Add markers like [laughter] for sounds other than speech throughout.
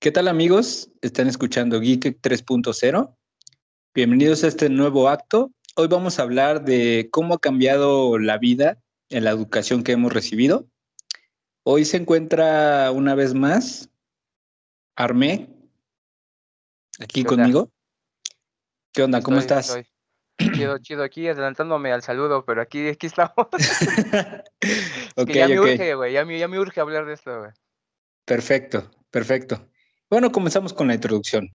¿Qué tal amigos? Están escuchando Geek 3.0. Bienvenidos a este nuevo acto. Hoy vamos a hablar de cómo ha cambiado la vida en la educación que hemos recibido. Hoy se encuentra una vez más Armé, aquí conmigo. ¿Qué onda? ¿Cómo estás? Chido, chido, aquí adelantándome al saludo, pero aquí, aquí estamos. [laughs] ya me urge, güey, ya me, ya me urge hablar de esto, güey. Perfecto, perfecto. Bueno, comenzamos con la introducción.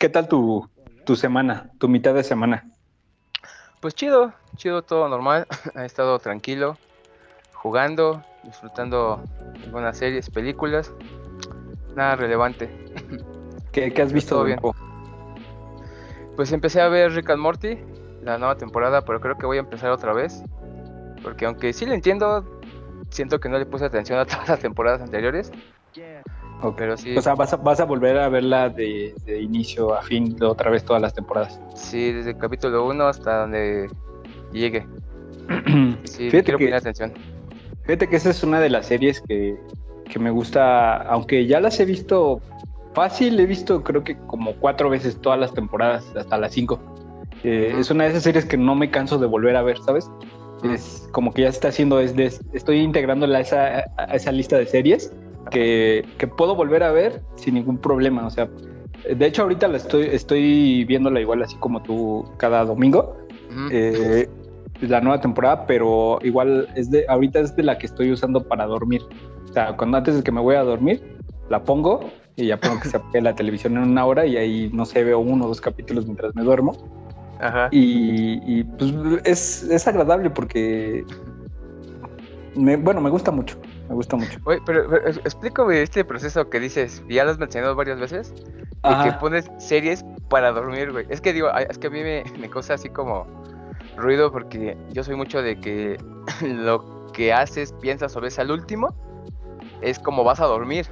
¿Qué tal tu, tu semana, tu mitad de semana? Pues chido, chido, todo normal. [laughs] Ha estado tranquilo, jugando, disfrutando algunas series, películas. Nada relevante. ¿Qué, has visto? bien. Pues empecé a ver Rick and Morty, la nueva temporada, pero creo que voy a empezar otra vez. Porque aunque sí lo entiendo, siento que no le puse atención a [laughs] todas las temporadas anteriores. Pero sí. O sea, vas a, vas a volver a verla de, inicio a fin, de otra vez todas las temporadas. Sí, desde el capítulo 1 hasta donde llegue. [clears throat] sí, quiero poner atención. Fíjate que esa es una de las series que, que me gusta, aunque ya las he visto fácil, he visto creo que como cuatro veces todas las temporadas, hasta las cinco. Eh, es una de esas series que no me canso de volver a ver, ¿sabes? Es como que ya se está haciendo, es estoy integrándola a esa, a esa lista de series que, que, puedo volver a ver sin ningún problema. O sea, de hecho ahorita la estoy, estoy viéndola igual así como tú cada domingo. Eh, la nueva temporada, pero igual es de, ahorita es de la que estoy usando para dormir. O sea, cuando antes de que me voy a dormir, la pongo y ya pongo que se [laughs] apague la televisión en una hora y ahí no sé, veo uno o dos capítulos mientras me duermo. Ajá. Y, pues es, es, agradable porque, bueno, me gusta mucho, me gusta mucho. Oye, pero, explícame este proceso que dices, ya lo has mencionado varias veces, de que pones series para dormir, güey. Es que digo, es que a mí me, me causa así como ruido porque yo soy mucho de que [laughs] lo que haces, piensas o ves al último es como vas a dormir.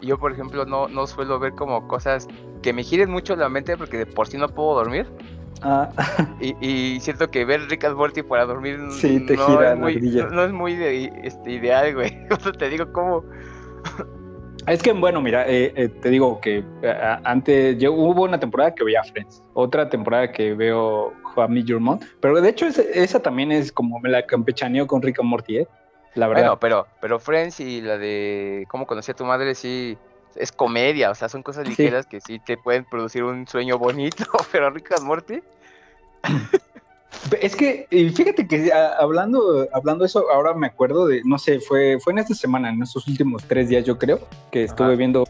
Y yo, por ejemplo, no, no suelo ver como cosas que me giren mucho la mente porque de por sí no puedo dormir. Ah. [laughs] Y, siento que ver Rick and Morty para dormir no, es muy, no, es muy este, ideal, güey. [laughs] te digo cómo... Es que, bueno, mira, eh, eh, te digo que eh, antes yo, hubo una temporada que veía Friends, otra temporada que veo I Your Mom, pero de hecho esa, también es como me la campechaneo con Rick and Morty, ¿eh? La verdad. Bueno, pero, pero Friends y la de cómo conocí a tu madre sí es comedia, o sea, son cosas ligeras que sí te pueden producir un sueño bonito, [laughs] pero Rick and Morty. Es que, fíjate que hablando, hablando de eso, ahora me acuerdo de, no sé, fue, fue en esta semana, en estos últimos tres días, yo creo, que estuve viendo,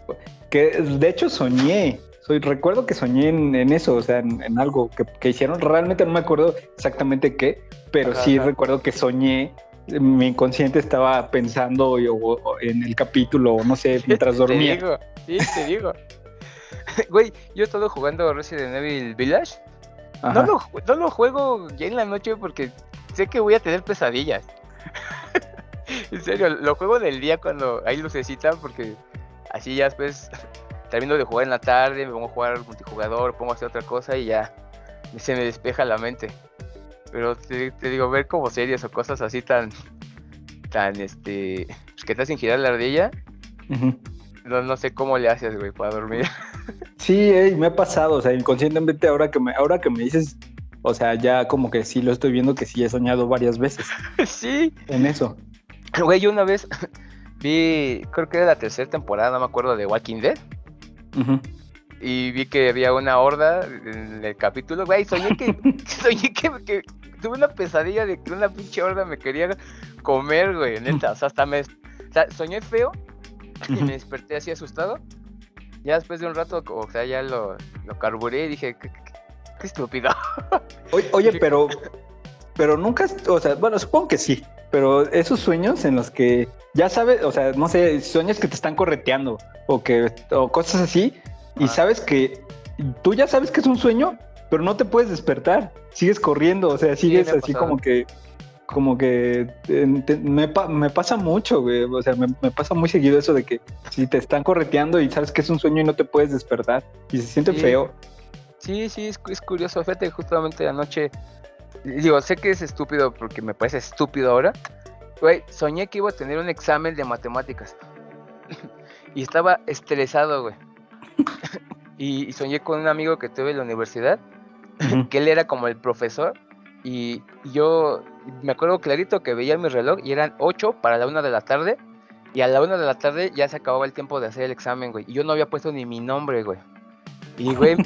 que de hecho soñé, soy, recuerdo que soñé en, eso, o sea, en, algo que, hicieron, realmente no me acuerdo exactamente qué, pero sí recuerdo que soñé mi inconsciente estaba pensando en el capítulo, no sé, [laughs] mientras dormía. Te digo, sí, te digo. [laughs] Güey, yo he estado jugando Resident Evil Village. No lo, no lo, juego ya en la noche porque sé que voy a tener pesadillas. [laughs] en serio, lo juego del día cuando hay lucecita porque así ya después termino de jugar en la tarde, me pongo a jugar multijugador, pongo a hacer otra cosa y ya se me despeja la mente. Pero te, digo, ver como series o cosas así tan, tan, este, pues, que te hacen girar la ardilla, no, no sé cómo le haces, güey, para dormir. [laughs] Sí, me ha pasado, o sea, inconscientemente ahora que me, ahora que me dices, o sea, ya como que sí lo estoy viendo que sí he soñado varias veces. sí. En eso. Güey, yo una vez [laughs] vi, creo que era la tercera temporada, no me acuerdo, de Walking Dead. Y vi que había una horda en el capítulo, güey, soñé que, [laughs] soñé que, tuve una pesadilla de que una pinche horda me quería comer, güey, neta, o sea, hasta me, o sea, soñé feo y me desperté así asustado. Ya después de un rato, o sea, ya lo, lo carburé y dije, qué, estúpido. [laughs] Oye, pero, pero nunca, o sea, bueno, supongo que sí, pero esos sueños en los que ya sabes, o sea, no sé, sueños que te están correteando o que, o cosas así, y sabes que tú ya sabes que es un sueño, pero no te puedes despertar, sigues corriendo, o sea, sigues así como que como que me, me, pasa mucho, güey. O sea, me, pasa muy seguido eso de que si te están correteando y sabes que es un sueño y no te puedes despertar y se siente feo. Sí, sí, es, es, curioso. Fíjate, justamente anoche digo, sé que es estúpido porque me parece estúpido ahora. Güey, soñé que iba a tener un examen de matemáticas. [clears throat] y estaba estresado, güey. [laughs] y, soñé con un amigo que tuve en la universidad, que él era como el profesor. Y yo me acuerdo clarito que veía mi reloj y eran 8 para la 1 de la tarde. Y a la 1 de la tarde ya se acababa el tiempo de hacer el examen, güey. Y yo no había puesto ni mi nombre, güey. Y, güey,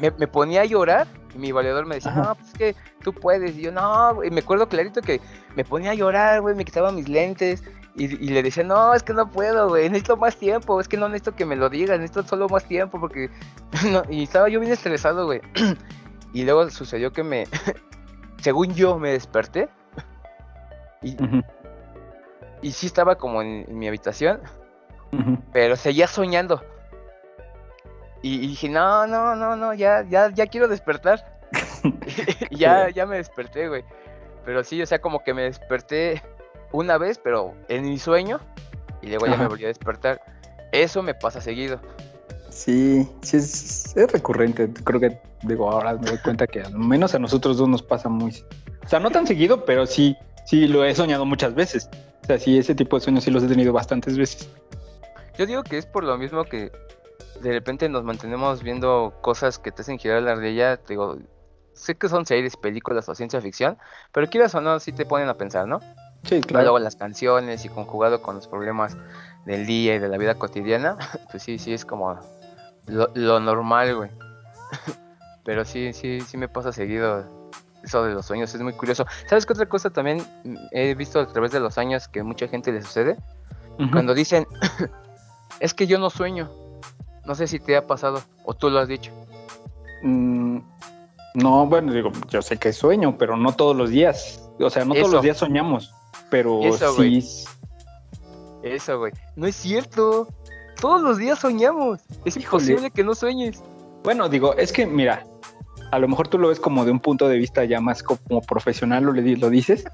me, me, ponía a llorar y mi valedor me decía, no, pues es que tú puedes. Y yo, no, güey. Me acuerdo clarito que me ponía a llorar, güey, me quitaba mis lentes. Y, le decía, no, es que no puedo, güey, necesito más tiempo, es que no necesito que me lo digas, necesito solo más tiempo, porque... [laughs] y estaba yo bien estresado, güey. Y luego sucedió que me... [laughs] según yo me desperté. Y, y sí estaba como en, mi habitación, pero seguía soñando. Y, dije, no, no, no, no, ya, ya, ya quiero despertar. [laughs] [laughs] ya, ya me desperté, güey. Pero sí, o sea, como que me desperté una vez, pero en mi sueño, y luego ya me volví a despertar. Eso me pasa seguido. Sí, sí, es, recurrente. Creo que, digo, ahora me doy cuenta que al menos a nosotros dos nos pasa muy. O sea, no tan seguido, pero sí, sí lo he soñado muchas veces. O sea, sí, ese tipo de sueños sí los he tenido bastantes veces. Yo digo que es por lo mismo que de repente nos mantenemos viendo cosas que te hacen girar la ardilla, digo, sé que son series, películas o ciencia ficción, pero quieras o no, sí te ponen a pensar, ¿no? Sí, claro. Luego las canciones y conjugado con los problemas del día y de la vida cotidiana, [laughs] pues sí, sí es como lo, normal, güey. [laughs] pero sí, sí, sí me pasa seguido eso de los sueños, es muy curioso. ¿Sabes qué otra cosa también he visto a través de los años que mucha gente le sucede? Cuando dicen, [coughs] es que yo no sueño. No sé si te ha pasado o tú lo has dicho. Mm, no, bueno, digo, yo sé que sueño, pero no todos los días. O sea, no todos los días soñamos, pero sí. Eso, güey. No es cierto. Todos los días soñamos. Es imposible que no sueñes. Bueno, digo, es que mira, a lo mejor tú lo ves como de un punto de vista ya más como profesional, lo, lo dices.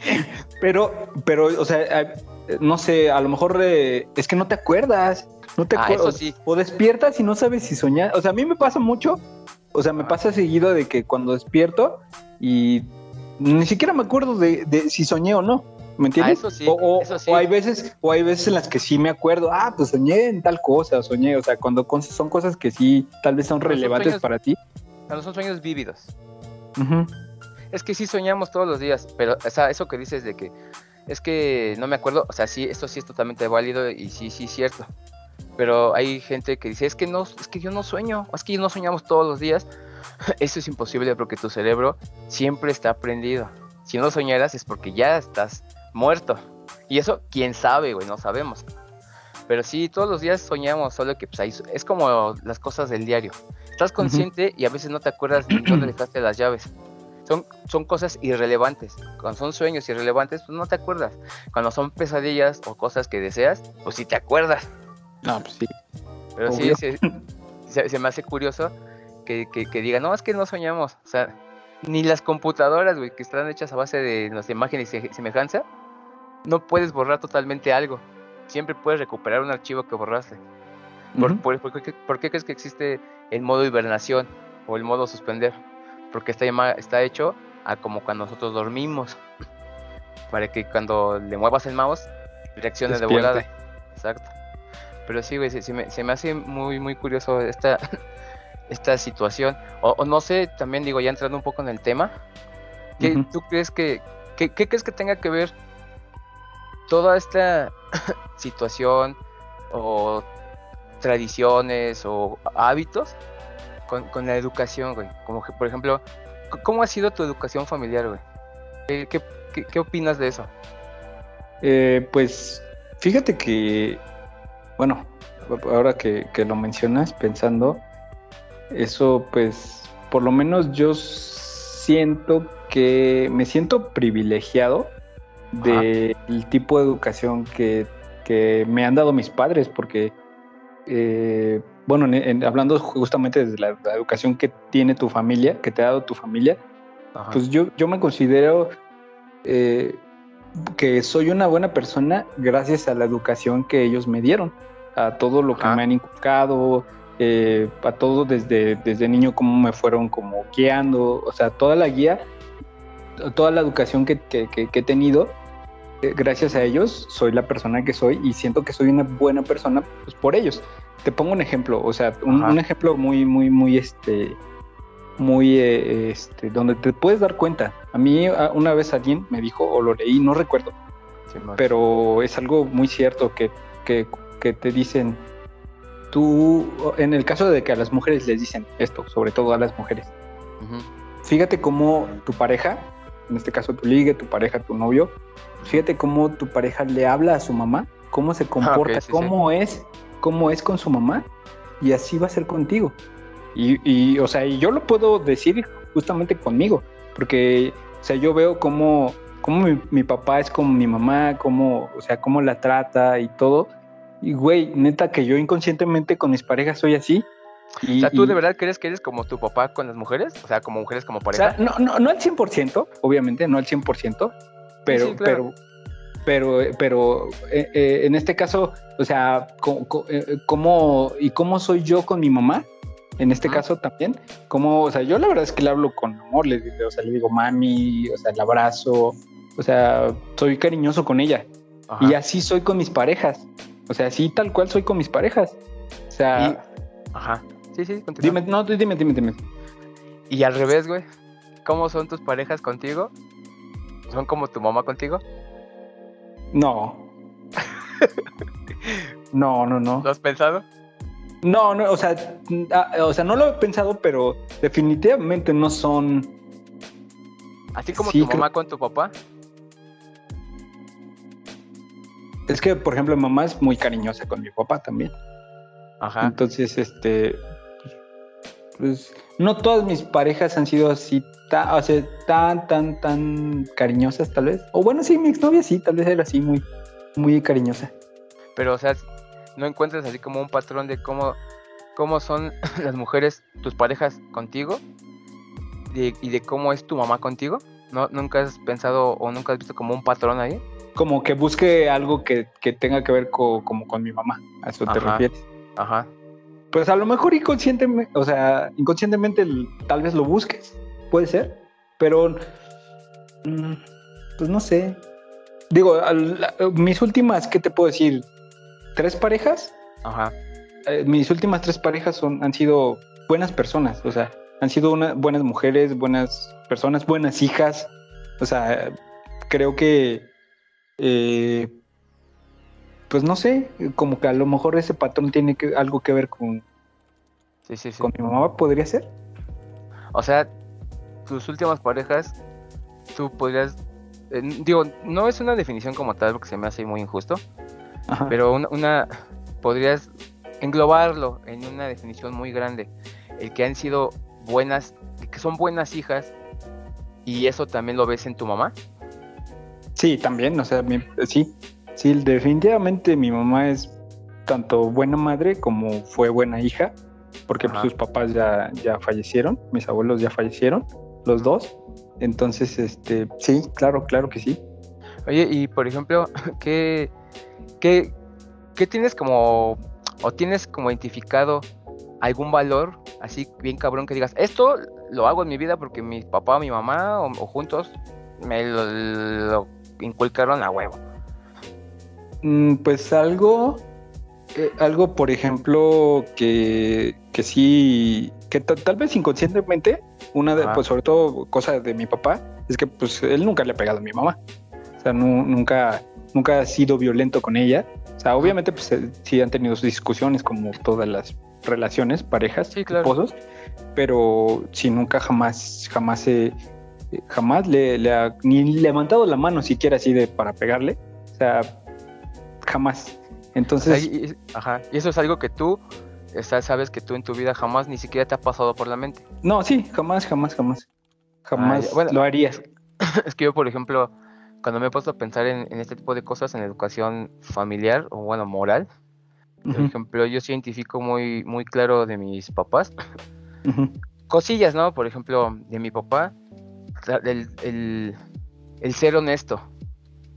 [laughs] pero, pero, o sea, no sé, a lo mejor eh, es que no te acuerdas. No te ah, acuerdas. O despiertas y no sabes si soñar. O sea, a mí me pasa mucho. O sea, me pasa seguido de que cuando despierto y ni siquiera me acuerdo de, si soñé o no. ¿Me entiendes? Ah, eso sí, o, eso sí. hay veces, o hay veces en las que sí me acuerdo, ah, pues soñé en tal cosa, soñé, o sea, cuando son cosas que sí tal vez son relevantes para ti. Son sueños vívidos. Es que sí soñamos todos los días, pero o sea, eso que dices de que es que no me acuerdo, o sea, sí, esto sí es totalmente válido y sí, sí, cierto pero hay gente que dice, es que no, es que yo no sueño, es que no soñamos todos los días. [laughs] Eso es imposible porque tu cerebro siempre está prendido. Si no soñaras es porque ya estás muerto. Y eso, quién sabe, güey, no sabemos. Pero sí, todos los días soñamos, solo que pues, ahí, es como las cosas del diario. Estás consciente y a veces no te acuerdas de dónde [clears throat] dejaste las llaves. Son, son cosas irrelevantes. Cuando son sueños irrelevantes, pues no te acuerdas. Cuando son pesadillas o cosas que deseas, pues sí te acuerdas. No, pues sí. Pero sí, se, me hace curioso que, que, digan, no, es que no soñamos. O sea, ni las computadoras, güey, que están hechas a base de las imágenes y semejanza, no puedes borrar totalmente algo. Siempre puedes recuperar un archivo que borraste. ¿Por, por, qué, crees que existe el modo hibernación o el modo suspender? Porque está, está hecho a como cuando nosotros dormimos. Para que cuando le muevas el mouse, reaccione de volada. Exacto. Pero sí, güey, se, me, hace muy, muy curioso esta, [laughs] esta situación. O, no sé, también digo, ya entrando un poco en el tema, ¿qué, ¿tú crees que, qué, crees que tenga que ver toda esta [coughs] situación o tradiciones o hábitos con, la educación, güey? Como que, por ejemplo, ¿cómo ha sido tu educación familiar, güey? ¿Qué, opinas de eso? Eh, pues fíjate que bueno, ahora que, lo mencionas, pensando, eso pues por lo menos yo siento que me siento privilegiado del tipo de educación que, me han dado mis padres, porque, eh, bueno, hablando justamente desde la, educación que tiene tu familia, que te ha dado tu familia, pues yo, yo me considero eh, que soy una buena persona gracias a la educación que ellos me dieron a todo lo que me han inculcado, eh, a todo desde, desde niño, cómo me fueron como guiando, o sea, toda la guía toda la educación que, he tenido, eh, gracias a ellos, soy la persona que soy y siento que soy una buena persona pues, por ellos. Te pongo un ejemplo, o sea, un, ejemplo muy, muy, muy, este, muy, eh, este, donde te puedes dar cuenta. A mí una vez alguien me dijo, o lo leí, no recuerdo, pero es algo muy cierto que, que, que te dicen, tú, en el caso de que a las mujeres les dicen esto, sobre todo a las mujeres, fíjate cómo tu pareja, en este caso tu ligue, tu pareja, tu novio, fíjate cómo tu pareja le habla a su mamá, cómo se ah, comporta, cómo es, cómo es con su mamá, y así va a ser contigo. Y, o sea, y yo lo puedo decir justamente conmigo, porque, o sea, yo veo cómo, cómo mi, mi papá es con mi mamá, cómo, o sea, cómo la trata y todo, y güey, neta que yo inconscientemente con mis parejas soy así. Y, o sea, ¿tú de verdad crees que eres como tu papá con las mujeres? O sea, como mujeres como pareja. O sea, no, no, no al 100%, obviamente, no al 100%, pero, pero, pero, pero eh, eh, en este caso, o sea, eh, ¿cómo, y cómo soy yo con mi mamá? En este caso también, como, o sea, yo la verdad es que le hablo con amor, le, o sea, le digo mami, o sea, el abrazo, o sea, soy cariñoso con ella. Y así soy con mis parejas. O sea, sí, tal cual soy con mis parejas. O sea. Ajá. Sí, sí, continúa. Dime, no, dime, dime, dime. Y al revés, güey. ¿Cómo son tus parejas contigo? ¿Son como tu mamá contigo? No. no, no, no. ¿Lo has pensado? No, no, o sea, ah, o sea, no lo he pensado, pero definitivamente no son. Así como tu mamá con tu papá. Es que, por ejemplo, mamá es muy cariñosa con mi papá también. Ajá. Entonces, este. Pues no todas mis parejas han sido así, tan, o sea, tan, tan, tan cariñosas, tal vez. O bueno, sí, mi exnovia sí, tal vez era así, muy, muy cariñosa. Pero, o sea, no encuentras así como un patrón de cómo, cómo son [laughs] las mujeres, tus parejas contigo y de cómo es tu mamá contigo. ¿No, ¿Nunca has pensado o nunca has visto como un patrón ahí? como que busque algo que, tenga que ver como con mi mamá. ¿A eso te refieres? Ajá. Pues a lo mejor inconscientemente, o sea, inconscientemente tal vez lo busques, puede ser, pero mm, pues no sé. Digo, mis últimas, ¿qué te puedo decir? ¿Tres parejas? Ajá. Eh, mis últimas tres parejas son, han sido buenas personas, o sea, han sido una, buenas mujeres, buenas personas, buenas hijas. O sea, creo que eh, pues no sé, como que a lo mejor ese patrón tiene que, algo que ver con, con mi mamá, podría ser. O sea, tus últimas parejas, tú podrías, eh, digo, no es una definición como tal, porque se me hace muy injusto, pero una, podrías englobarlo en una definición muy grande, el que han sido buenas, que son buenas hijas, y eso también lo ves en tu mamá. Sí, también, o sea, sí, sí, definitivamente mi mamá es tanto buena madre como fue buena hija, porque sus papás ya, ya fallecieron, mis abuelos ya fallecieron, los dos. Entonces, este, sí, claro, claro que sí. Oye, y por ejemplo, [laughs] ¿qué, qué, qué tienes como, o tienes como identificado algún valor así bien cabrón que digas, esto lo hago en mi vida porque mi papá o mi mamá o, juntos me lo inculcaron a huevo? Mm, pues algo, eh, algo por ejemplo que, que sí, que tal vez inconscientemente, una de, pues sobre todo cosa de mi papá, es que pues él nunca le ha pegado a mi mamá. O sea, nunca, nunca ha sido violento con ella. O sea, obviamente pues eh, sí han tenido discusiones como todas las relaciones, parejas, esposos, pero sí nunca jamás, jamás jamás le, le ha ni levantado la mano siquiera así de para pegarle. O sea, jamás. Entonces. y, ajá. Y eso es algo que tú sabes que tú en tu vida jamás ni siquiera te ha pasado por la mente. No, sí, jamás, jamás, jamás. Jamás lo harías. [laughs] Es que yo, por ejemplo, cuando me he puesto a pensar en, este tipo de cosas, en educación familiar o bueno, moral, por ejemplo, yo sí identifico muy, muy claro de mis papás. Cosillas, ¿no? Por ejemplo, de mi papá, el, ser honesto.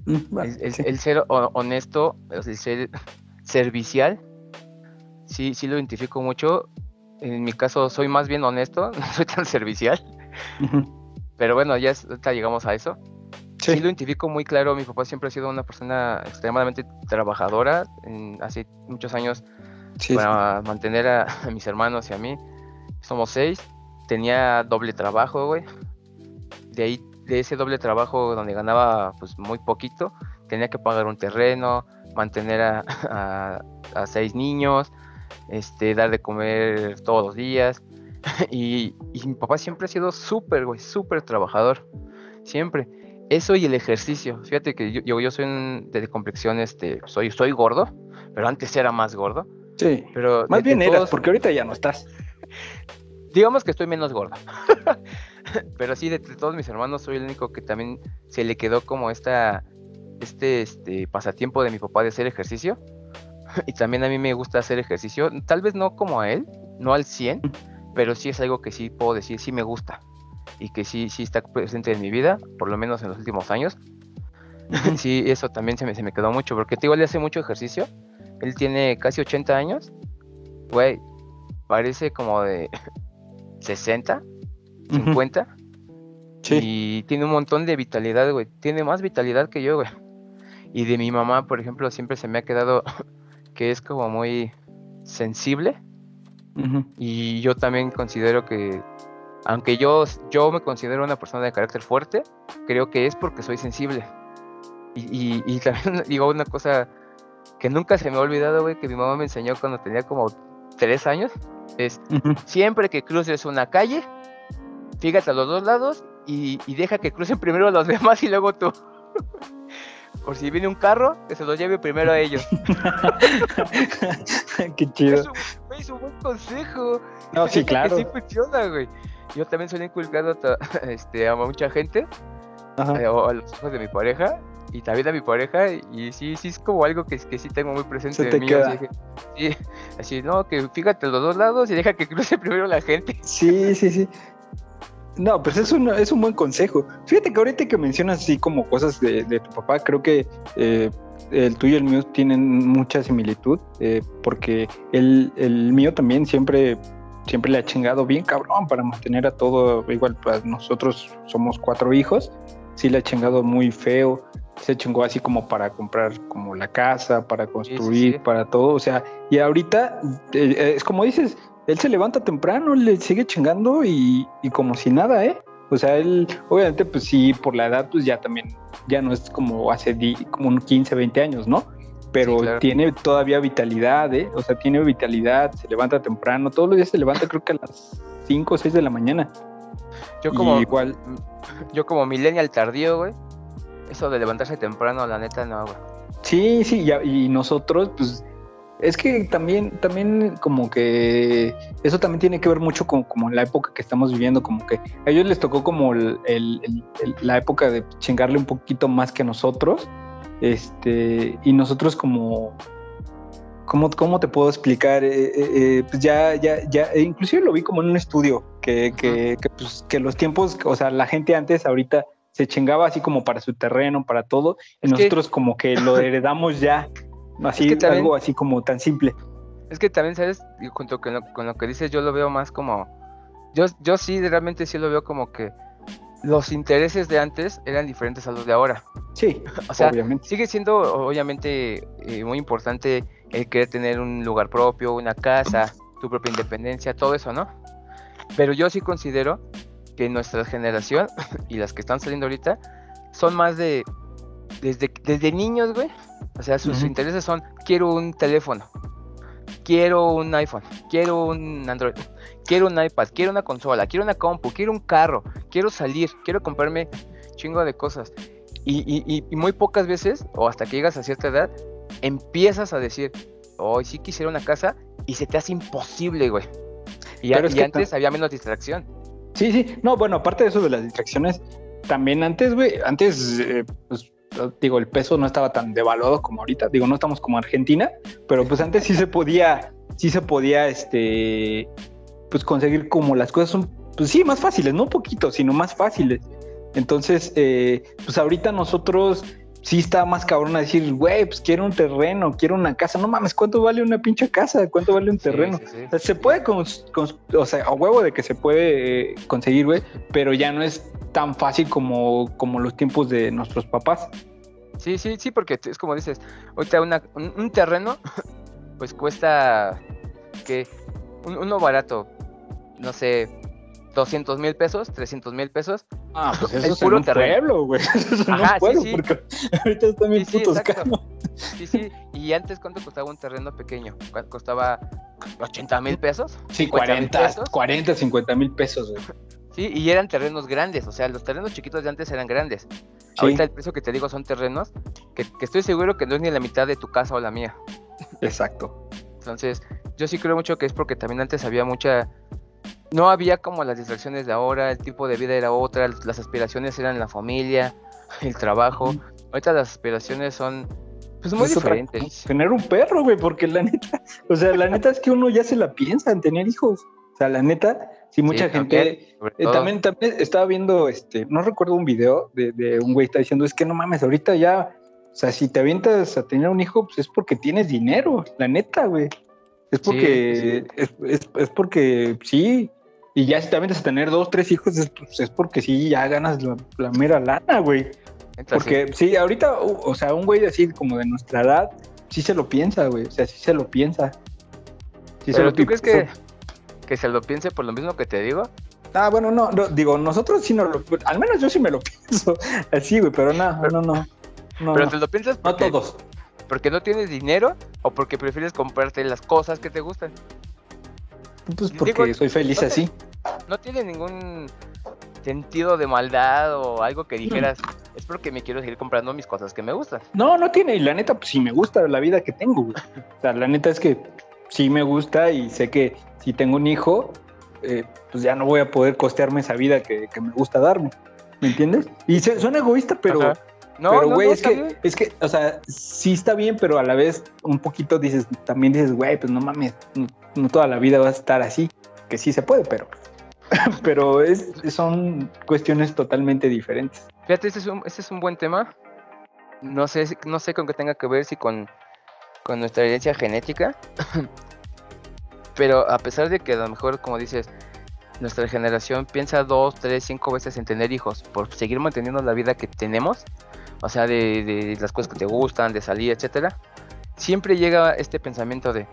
Mm, el, ser honesto, el ser servicial, sí, sí lo identifico mucho. En mi caso soy más bien honesto, [laughs] no soy tan servicial. Pero bueno, ya llegamos a eso. Sí. lo identifico muy claro. Mi papá siempre ha sido una persona extremadamente trabajadora. hace muchos años para mantener a, mis hermanos y a mí. Somos seis. Tenía doble trabajo, güey. De ahí, de ese doble trabajo donde ganaba pues muy poquito, tenía que pagar un terreno, mantener a, [laughs] seis niños, este, dar de comer todos los días. [laughs] y, mi papá siempre ha sido súper, güey, súper trabajador. Siempre. Eso y el ejercicio. Fíjate que yo, yo, soy de complexión, este, soy, soy gordo, pero antes era más gordo. Sí. Pero más bien eras, porque ahorita ya no estás. [laughs] Digamos que estoy menos gordo. [laughs] pero sí, de, todos mis hermanos soy el único que también se le quedó como esta, este, este pasatiempo de mi papá de hacer ejercicio. [laughs] y también a mí me gusta hacer ejercicio. Tal vez no como a él, no al 100, pero sí es algo que sí puedo decir, sí me gusta y que sí, sí está presente en mi vida, por lo menos en los últimos años. [laughs] sí, eso también se me, se me quedó mucho, porque te igual le hace mucho ejercicio. Él tiene casi 80 años. Güey, parece como de 60, 50. Sí. Y tiene un montón de vitalidad, güey. Tiene más vitalidad que yo, güey. Y de mi mamá, por ejemplo, siempre se me ha quedado [laughs] que es como muy sensible. Y yo también considero que aunque yo, yo me considero una persona de carácter fuerte, creo que es porque soy sensible. Y, y, también [laughs] digo una cosa que nunca se me ha olvidado, güey, que mi mamá me enseñó cuando tenía como tres años, es siempre que cruces una calle, fíjate a los dos lados y, y deja que crucen primero los [laughs] demás y luego tú. Por si viene un carro, que se los lleve primero a ellos. [laughs] Qué chido. Es un, buen consejo. No, sí, claro. Que sí funciona, güey yo también soy inculcado [laughs] este, a mucha gente, eh, o a los hijos de mi pareja, y también a mi pareja, y sí, sí es como algo que, que sí tengo muy presente en mí. Así, sí, así, no, que fíjate los dos lados y deja que cruce primero la gente. Sí, sí, sí. No, pues es un, es un buen consejo. Fíjate que ahorita que mencionas así como cosas de, de tu papá, creo que eh, el tuyo y el mío tienen mucha similitud, eh, porque el, el mío también siempre siempre le ha chingado bien cabrón para mantener a todo, igual pues nosotros somos cuatro hijos, sí le ha chingado muy feo, se chingó así como para comprar como la casa, para construir, para todo, o sea, y ahorita eh, eh, es como dices, él se levanta temprano, le sigue chingando y, y como si nada, ¿eh? O sea, él, obviamente, pues sí, por la edad, pues ya también, ya no es como hace como un 15, 20 años, ¿no? pero tiene todavía vitalidad, ¿eh? O sea, tiene vitalidad, se levanta temprano, todos los días se levanta creo que a las 5 o 6 de la mañana. Yo como igual yo como millennial tardío, güey. Eso de levantarse temprano, la neta no, güey. Sí, sí, y, nosotros pues es que también también como que eso también tiene que ver mucho con como la época que estamos viviendo, como que a ellos les tocó como la época de chingarle un poquito más que a nosotros este, y nosotros como, ¿cómo, cómo te puedo explicar? Eh, eh, eh, pues ya, ya, ya, e inclusive lo vi como en un estudio, que, que, pues, que, los tiempos, o sea, la gente antes ahorita se chingaba así como para su terreno, para todo, y nosotros como que lo [laughs] heredamos ya, así, algo así como tan simple. Es que también, ¿sabes? Junto con lo, con lo que dices, yo lo veo más como, yo, yo sí, realmente sí lo veo como que los intereses de antes eran diferentes a los de ahora. Sí, [laughs] o sea, sigue siendo obviamente eh, muy importante el querer tener un lugar propio, una casa, [laughs] tu propia independencia, todo eso, ¿no? Pero yo sí considero que nuestra generación [laughs] y las que están saliendo ahorita son más de desde, desde niños, güey. O sea, sus intereses son quiero un teléfono, quiero un iPhone, quiero un Android quiero un iPad, quiero una consola, quiero una compu, quiero un carro, quiero salir, quiero comprarme chingo de cosas. Y, muy pocas veces, o hasta que llegas a cierta edad, empiezas a decir, hoy sí quisiera una casa y se te hace imposible, güey. Y, antes había menos distracción. Sí, sí. No, bueno, aparte de eso de las distracciones, también antes, güey, antes, eh, pues, digo, el peso no estaba tan devaluado como ahorita. Digo, no estamos como Argentina, pero pues antes sí se podía, sí se podía, este, pues conseguir como las cosas son, pues sí, más fáciles, no un poquito, sino más fáciles. Entonces, eh, pues ahorita nosotros sí está más cabrón a decir, güey, pues quiero un terreno, quiero una casa. No mames, ¿cuánto vale una pinche casa? ¿Cuánto vale un terreno? se puede, con, o sea, a huevo de que se puede eh, conseguir, güey, pero ya no es tan fácil como, como los tiempos de nuestros papás. Sí, sí, sí, porque es como dices, ahorita una, un, terreno, [laughs] pues cuesta que uno barato, no sé, 200 mil pesos, 300 mil pesos. Ah, pues eso es puro un pueblo, güey. [laughs] Eso Ajá, sí, sí. porque ahorita están bien sí, putos sí, Sí, sí, y antes, ¿cuánto costaba un terreno pequeño? ¿Costaba 80 mil pesos? Sí, 40, pesos? 40, 50 mil pesos, güey. Sí, y eran terrenos grandes, o sea, los terrenos chiquitos de antes eran grandes. Ahorita el precio que te digo son terrenos que, que estoy seguro que no es ni la mitad de tu casa o la mía. Exacto. Entonces, yo sí creo mucho que es porque también antes había mucha no había como las distracciones de ahora, el tipo de vida era otra, las aspiraciones eran la familia, [laughs] el trabajo. Ahorita las aspiraciones son pues muy diferentes. Tener un perro, güey, porque la neta, o sea, la neta es que uno ya se la piensa en tener hijos. O sea, la neta, si mucha gente eh, también, también, estaba viendo este, no recuerdo un video de, de un güey está diciendo, es que no mames, ahorita ya, o sea, si te avientas a tener un hijo, pues es porque tienes dinero, la neta, güey. Es porque, Es, es, es, porque sí, y ya si te avientas a tener dos, tres hijos, es, pues, porque sí, ya ganas la, mera lana, güey. porque sí. ahorita, o sea, un güey decir como de nuestra edad, sí se lo piensa, güey. O sea, sí se lo piensa. Sí Pero tú crees que, que se lo piense por lo mismo que te digo? Ah, bueno, no, digo, nosotros sí no lo, al menos yo sí me lo [laughs] pienso así, güey, pero no, no, no, no. Pero te lo piensas porque, no todos. ¿Porque no tienes dinero o porque prefieres comprarte las cosas que te gustan? Pues porque soy feliz así. No tiene ningún sentido de maldad o algo que dijeras, es porque me quiero seguir comprando mis cosas que me gustan. No, no tiene, y la neta, pues sí me gusta la vida que tengo, O sea, la neta es que sí me gusta y sé que si tengo un hijo, eh, pues ya no voy a poder costearme esa vida que, me gusta darme. ¿Me entiendes? Y suena egoísta, pero. No, pero, güey, es que, es que, o sea, sí está bien, pero a la vez un poquito dices, también dices, güey, pues no mames, no toda la vida va a estar así, que sí se puede, pero, [laughs] pero es, son cuestiones totalmente diferentes. Fíjate, ese es un, es un buen tema. No sé, no sé con qué tenga que ver, si con, con nuestra herencia genética, [coughs] pero a pesar de que a lo mejor, como dices, nuestra generación piensa dos, tres, cinco veces en tener hijos por seguir manteniendo la vida que tenemos, o sea, de, de las cosas que te gustan, de salir, etcétera, siempre llega este pensamiento de,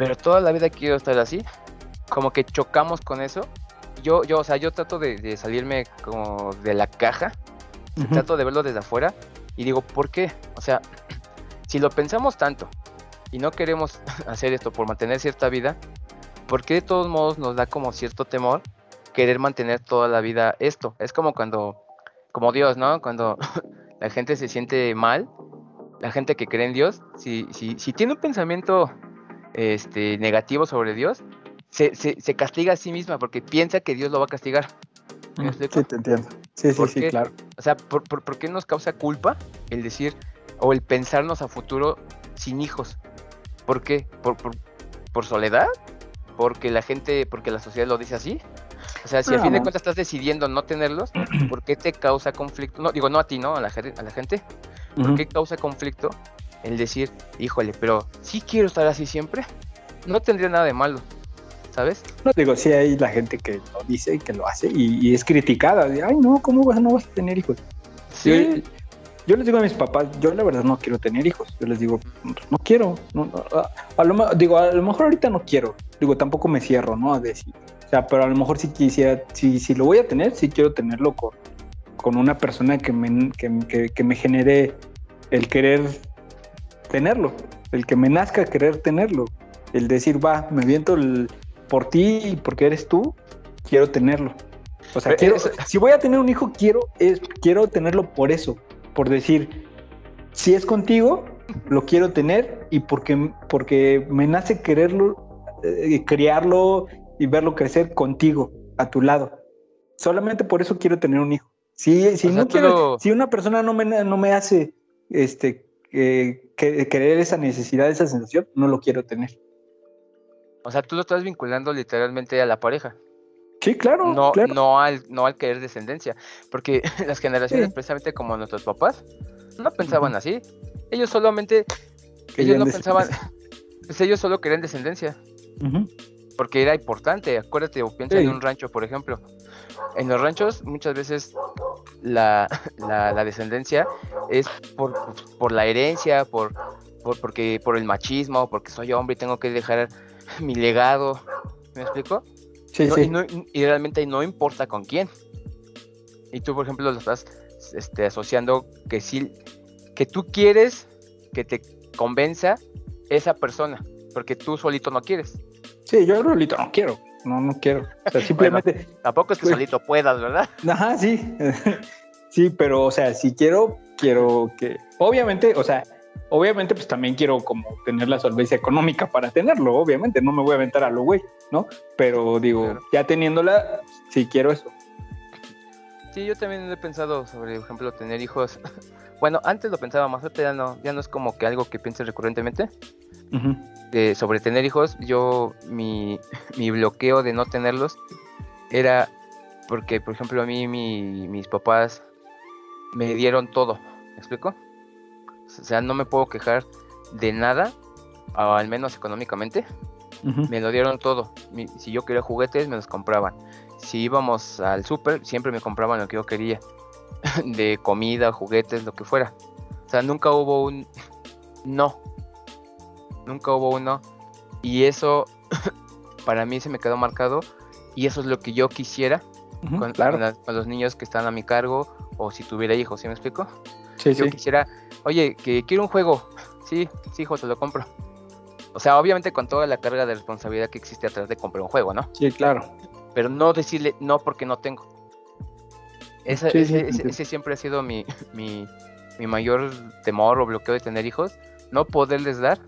pero toda la vida quiero estar así. Como que chocamos con eso. Yo, yo, o sea, yo trato de, salirme como de la caja. Trato de verlo desde afuera. Y digo, ¿por qué? O sea, [clears throat] si lo pensamos tanto y no queremos [laughs] hacer esto por mantener cierta vida, ¿por qué de todos modos nos da como cierto temor querer mantener toda la vida esto? Es como cuando, como Dios, ¿no? Cuando [laughs] la gente se siente mal, la gente que cree en Dios, si, si, si tiene un pensamiento este, negativo sobre Dios, se, se, castiga a sí misma porque piensa que Dios lo va a castigar. Mm, sí, te entiendo. Sí, sí, sí, claro. O sea, ¿por, por, qué nos causa culpa el decir o el pensarnos a futuro sin hijos? ¿Por qué? ¿Por, por, soledad? ¿Porque la gente, porque la sociedad lo dice así? O sea, si a fin de cuentas estás decidiendo no tenerlos, [clears throat] ¿por qué te causa conflicto? No, digo, no a ti, ¿no? A la, a la gente. ¿Por qué causa conflicto el decir, híjole, pero si quiero estar así siempre, no tendría nada de malo, ¿sabes? No digo, sí hay la gente que lo dice y que lo hace y, es criticada, de, ay no, ¿cómo vas, no vas a tener hijos? Sí. Yo, les digo a mis papás, yo la verdad no quiero tener hijos, yo les digo, no quiero, a, lo, digo, a lo mejor ahorita no quiero, digo, tampoco me cierro, ¿no? A decir, o sea, pero a lo mejor si quisiera, si, si lo voy a tener, sí quiero tenerlo con, con una persona que me, que, que me genere el querer tenerlo, el que me nazca querer tenerlo, el decir, va, me viento por ti y porque eres tú, quiero tenerlo. O sea, quiero, si voy a tener un hijo, quiero, es, quiero tenerlo por eso, por decir, si es contigo, lo quiero tener y porque, porque me nace quererlo, eh, criarlo y verlo crecer contigo, a tu lado. Solamente por eso quiero tener un hijo. Si, si, no quiero, si una persona no me, no me hace este, que, querer esa necesidad, esa sensación, no lo quiero tener. O sea, tú lo estás vinculando literalmente a la pareja. Sí, claro. No, claro. no, al, no al querer descendencia. Porque [laughs] las generaciones, precisamente como nuestros papás, no pensaban así. Ellos solamente, ellos no pensaban, [laughs] pues ellos solo querían descendencia. Porque era importante, acuérdate, o piensa en un rancho, por ejemplo. En los ranchos muchas veces [laughs] la, la, descendencia es por, por, la herencia, por, por, porque, por el machismo, porque soy hombre y tengo que dejar [laughs] mi legado. ¿Me explico? Sí, sí. Y, realmente no importa con quién. Y tú, por ejemplo, lo estás este, asociando que sí, que tú quieres que te convenza esa persona, porque tú solito no quieres. Sí, yo solito no quiero, no, no quiero. O sea, [laughs] simplemente. tampoco es que pues solito puedas, ¿verdad? [laughs] Ajá, sí. [laughs] sí, pero, o sea, si quiero, quiero que. Obviamente, o sea, obviamente, pues también quiero como tener la solvencia económica para tenerlo, obviamente, no me voy a aventar a lo güey, ¿no? Pero digo, ya teniéndola, sí quiero eso. Sí, yo también he pensado sobre, por ejemplo, tener hijos. Bueno, antes lo pensaba más, ahorita ya no, ya no es como que algo que piense recurrentemente. Sobre tener hijos, yo, mi, [laughs] mi, bloqueo de no tenerlos era porque, por ejemplo, a mí mis papás me dieron todo, ¿me explico? O sea, no me puedo quejar de nada, al menos económicamente. Me lo dieron todo. si yo quería juguetes, me los compraban. Si íbamos al súper, siempre me compraban lo que yo quería. [laughs] de comida, juguetes, lo que fuera. O sea, nunca hubo un [laughs] no. Nunca hubo un no. Y eso [coughs] para mí se me quedó marcado. Y eso es lo que yo quisiera con, los niños que están a mi cargo. O si tuviera hijos, ¿sí me explico? Sí, yo quisiera oye, que quiero un juego. Sí, sí, hijo, te lo compro. O sea, obviamente con toda la carga de responsabilidad que existe atrás de comprar un juego, ¿no? Sí, claro. Pero no decirle no porque no tengo. ese, siempre ha sido mi, mi, mayor temor o bloqueo de tener hijos. No poderles dar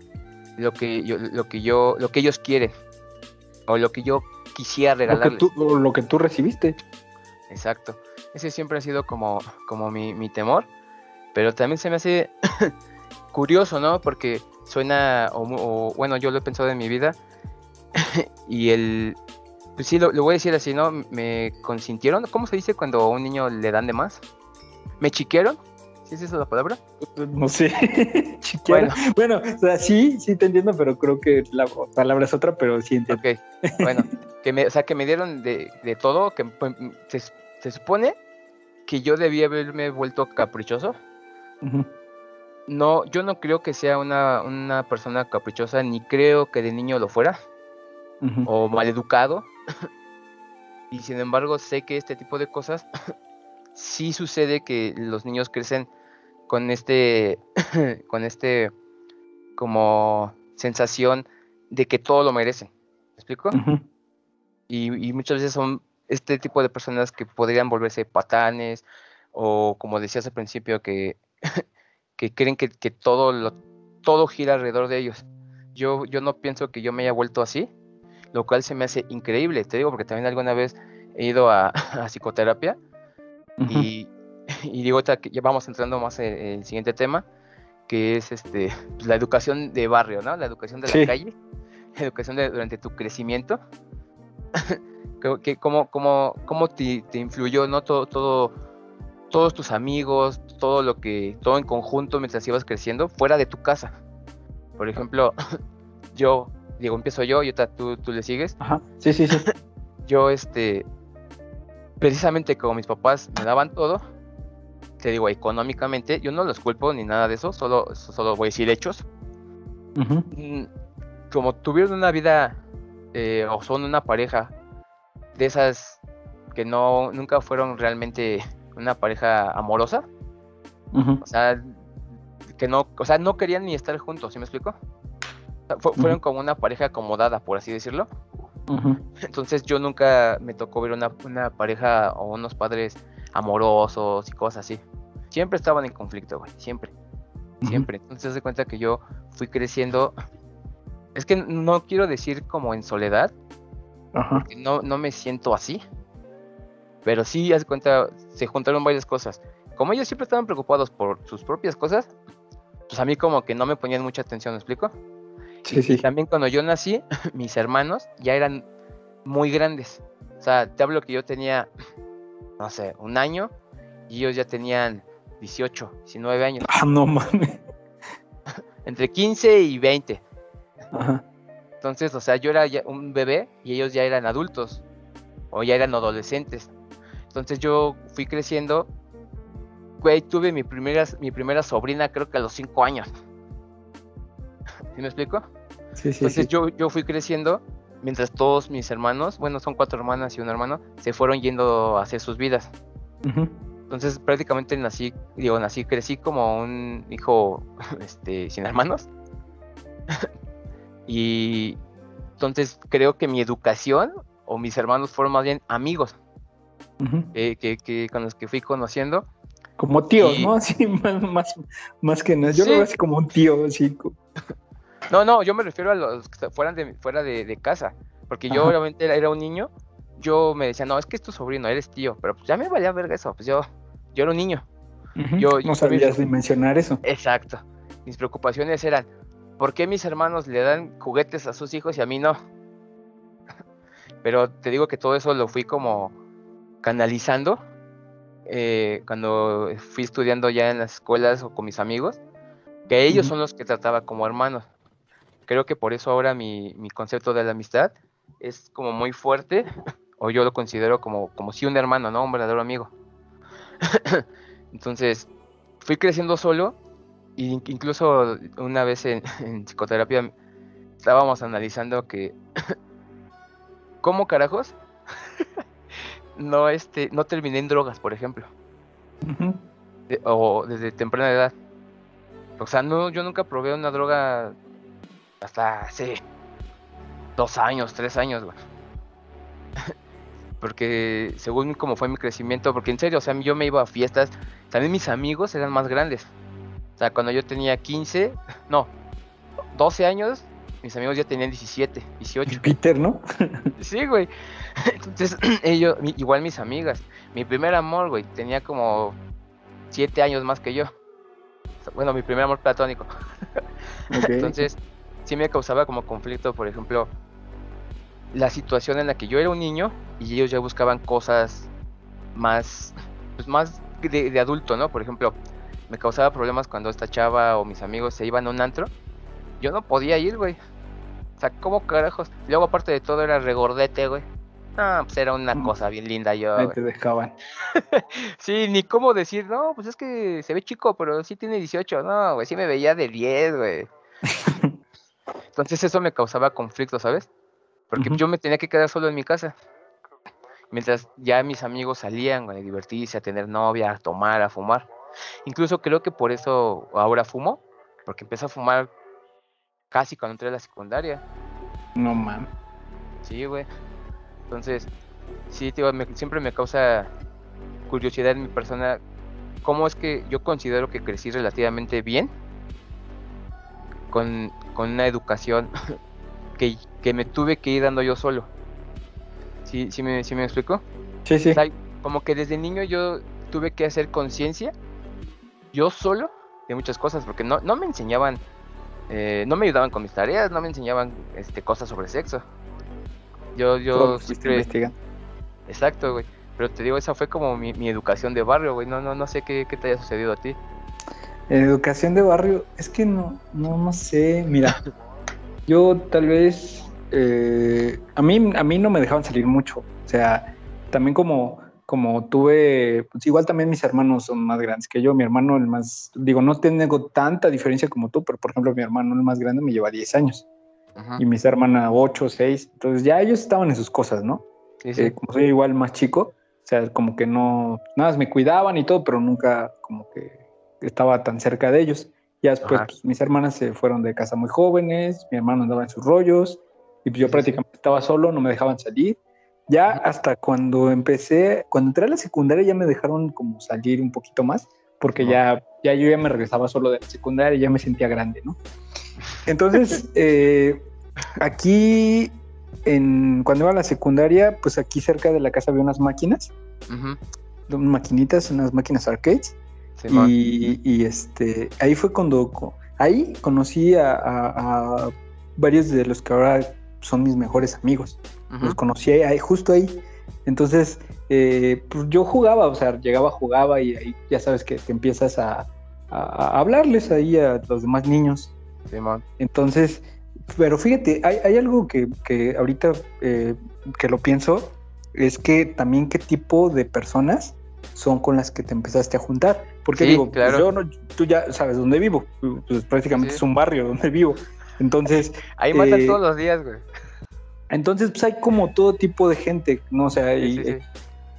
lo que yo, lo que yo, lo que ellos quieren. O lo que yo quisiera regalarles. Lo que tú, lo que tú recibiste. Exacto. Ese siempre ha sido como, como mi, mi temor. Pero también se me hace [coughs] curioso, ¿no? Porque suena, o, bueno, yo lo he pensado en mi vida. [coughs] y el, pues sí, lo, voy a decir así, ¿no? Me consintieron. ¿Cómo se dice cuando a un niño le dan de más? ¿Me chiquieron? ¿Sí es esa la palabra? No sé. [laughs] bueno. bueno, o sea, sí, sí te entiendo, pero creo que la palabra es otra, pero sí entiendo. Ok, bueno, que me, o sea, que me dieron de, de todo, que pues, se, se supone que yo debía haberme vuelto caprichoso no, yo no creo que sea una, persona caprichosa, ni creo que de niño lo fuera, o maleducado. y sin embargo, sé que este tipo de cosas [coughs] sí sucede que los niños crecen con este, [laughs] con este, como sensación de que todo lo merecen. ¿Me explico? y, y muchas veces son este tipo de personas que podrían volverse patanes, o como decías al principio, que [laughs] que creen que, todo, lo, todo gira alrededor de ellos. Yo, yo no pienso que yo me haya vuelto así, lo cual se me hace increíble, te digo, porque también alguna vez he ido a, [laughs] psicoterapia y, [laughs] y, digo, que ya vamos entrando más en, el siguiente tema, que es este [laughs] pues, la educación de barrio, ¿no? La educación de la calle, [laughs] la educación durante tu crecimiento. que, ¿Cómo, cómo, cómo te, te, influyó, ¿no? Todo, todo todos tus amigos, todo lo que, todo en conjunto mientras ibas creciendo, fuera de tu casa. Por ejemplo, yo, digo, empiezo yo y tú, tú le sigues. Ajá, sí, sí, sí. yo, este, precisamente como mis papás me daban todo, te digo, económicamente, yo no los culpo ni nada de eso, solo, solo voy a decir hechos. Mm, como tuvieron una vida eh, o son una pareja de esas que no nunca fueron realmente una pareja amorosa. O sea, que no, o sea, no querían ni estar juntos, ¿sí me explico? fueron como una pareja acomodada, por así decirlo. Entonces yo nunca me tocó ver una, una, pareja o unos padres amorosos y cosas así. Siempre estaban en conflicto, güey, siempre. Siempre. Entonces se cuenta que yo fui creciendo. [clears throat] Es que no quiero decir como en soledad. Porque no, no me siento así. Pero sí, hace cuenta, se juntaron varias cosas. Como ellos siempre estaban preocupados por sus propias cosas, pues a mí como que no me ponían mucha atención, ¿me explico? Sí, sí. también cuando yo nací, [clears throat] mis hermanos ya eran muy grandes. O sea, te hablo que yo tenía, [clears throat] no sé, un año y ellos ya tenían 18, 19 años. Ah, no mames. [laughs] Entre 15 y 20. Ajá. Entonces, o sea, yo era ya un bebé y ellos ya eran adultos o ya eran adolescentes. Entonces yo fui creciendo. Güey, tuve mi primera, mi primera sobrina creo que a los 5 años. [laughs] ¿Sí me explico? Sí, sí. Entonces Yo, yo fui creciendo mientras todos mis hermanos, bueno, son cuatro hermanas y un hermano, se fueron yendo a hacer sus vidas. Entonces prácticamente nací, digo, nací, crecí como un hijo [laughs] este, sin hermanos. [laughs] y entonces creo que mi educación o mis hermanos fueron más bien amigos que, con los que fui conociendo. Como tíos, ¿no? [laughs] Así más, más, que nada. Yo lo veo así como un tío, así. No, no, yo me refiero a los que fueran de, fuera de, casa. Porque yo obviamente era, un niño. Yo me decía, no, es que es tu sobrino, eres tío. Pero pues ya me valía verga eso. Pues yo, yo era un niño. yo, no sabías dimensionar eso. Exacto. Mis preocupaciones eran, ¿por qué mis hermanos le dan juguetes a sus hijos y a mí no? [laughs] Pero te digo que todo eso lo fui como canalizando eh, cuando fui estudiando ya en las escuelas o con mis amigos, que ellos son los que trataba como hermanos. Creo que por eso ahora mi, concepto de la amistad es como muy fuerte, [laughs] o yo lo considero como, como si un hermano, ¿no? Un verdadero amigo. [coughs] Entonces, fui creciendo solo, e incluso una vez en, [laughs] en psicoterapia estábamos analizando que, [coughs] ¿cómo carajos? [laughs] no, este, no terminé en drogas, por ejemplo. o desde temprana edad. O sea, no, yo nunca probé una droga hasta hace dos años, tres años, güey. porque según como fue mi crecimiento, porque en serio, o sea, yo me iba a fiestas, también mis amigos eran más grandes. O sea, cuando yo tenía 15, no, 12 años, mis amigos ya tenían 17, 18. Peter, ¿no? [laughs] sí, güey. Entonces, [clears throat] ellos, igual mis amigas. Mi primer amor, güey, tenía como 7 años más que yo. Bueno, mi primer amor platónico. [laughs] Entonces, sí me causaba como conflicto, por ejemplo, la situación en la que yo era un niño y ellos ya buscaban cosas más, pues más de, adulto, ¿no? Por ejemplo, me causaba problemas cuando esta chava o mis amigos se iban a un antro. Yo no podía ir, güey. O sea, ¿cómo carajos? Luego, aparte de todo, era regordete, güey. No, pues era una mm. cosa bien linda yo. Ahí te dejaban. [laughs] sí, ni cómo decir, no, pues es que se ve chico, pero sí tiene 18. No, güey, sí me veía de 10, güey. [laughs] Entonces eso me causaba conflicto, ¿sabes? Porque yo me tenía que quedar solo en mi casa. Mientras ya mis amigos salían a divertirse, a tener novia, a tomar, a fumar. Incluso creo que por eso ahora fumo, porque empecé a fumar casi cuando entré a la secundaria. No mames. Sí, güey. Entonces, sí, tío, siempre me causa curiosidad en mi persona cómo es que yo considero que crecí relativamente bien con, una educación [laughs] que, me tuve que ir dando yo solo. ¿Sí, sí, me, sí me explico? Sí, sí. como que desde niño yo tuve que hacer conciencia yo solo de muchas cosas, porque no, no me enseñaban, eh, no me ayudaban con mis tareas, no me enseñaban este, cosas sobre sexo. Yo, yo Exacto, güey. Pero te digo, esa fue como mi, educación de barrio, güey. No, no, no sé qué, qué te haya sucedido a ti. Educación de barrio, es que no, no, no sé. Mira, [laughs] yo tal vez eh, a mí, a mí no me dejaban salir mucho. O sea, también como, como tuve, pues igual también mis hermanos son más grandes que yo. Mi hermano, el más, digo, no tengo tanta diferencia como tú, pero por ejemplo, mi hermano, el más grande, me lleva 10 años y mis hermanas 8, 6. Entonces ya ellos estaban en sus cosas, ¿no? Eh, como soy igual más chico, o sea, como que no, nada más me cuidaban y todo, pero nunca como que estaba tan cerca de ellos. Ya después pues, mis hermanas se fueron de casa muy jóvenes, mi hermano andaba en sus rollos y pues, yo prácticamente estaba solo, no me dejaban salir. Ya hasta cuando empecé, cuando entré a la secundaria ya me dejaron como salir un poquito más, porque ya, ya yo ya me regresaba solo de la secundaria y ya me sentía grande, ¿no? Entonces, [laughs] eh, aquí, en, cuando iba a la secundaria, pues aquí cerca de la casa había unas máquinas, unas maquinitas, unas máquinas arcades. Y, este, ahí fue cuando, ahí conocí a, varios de los que ahora son mis mejores amigos. Los conocí ahí, justo ahí. Entonces, eh, pues yo jugaba, o sea, llegaba, jugaba y ahí ya sabes que te empiezas a, hablarles ahí a los demás niños. Sí, man. Entonces, pero fíjate, hay, algo que, que ahorita eh, que lo pienso, es que también qué tipo de personas son con las que te empezaste a juntar. Porque digo, pues yo no, tú ya sabes dónde vivo, pues prácticamente es un barrio donde vivo. Entonces. Ahí matan eh, todos los días, güey. Entonces, pues hay como todo tipo de gente, ¿no? O sea, y,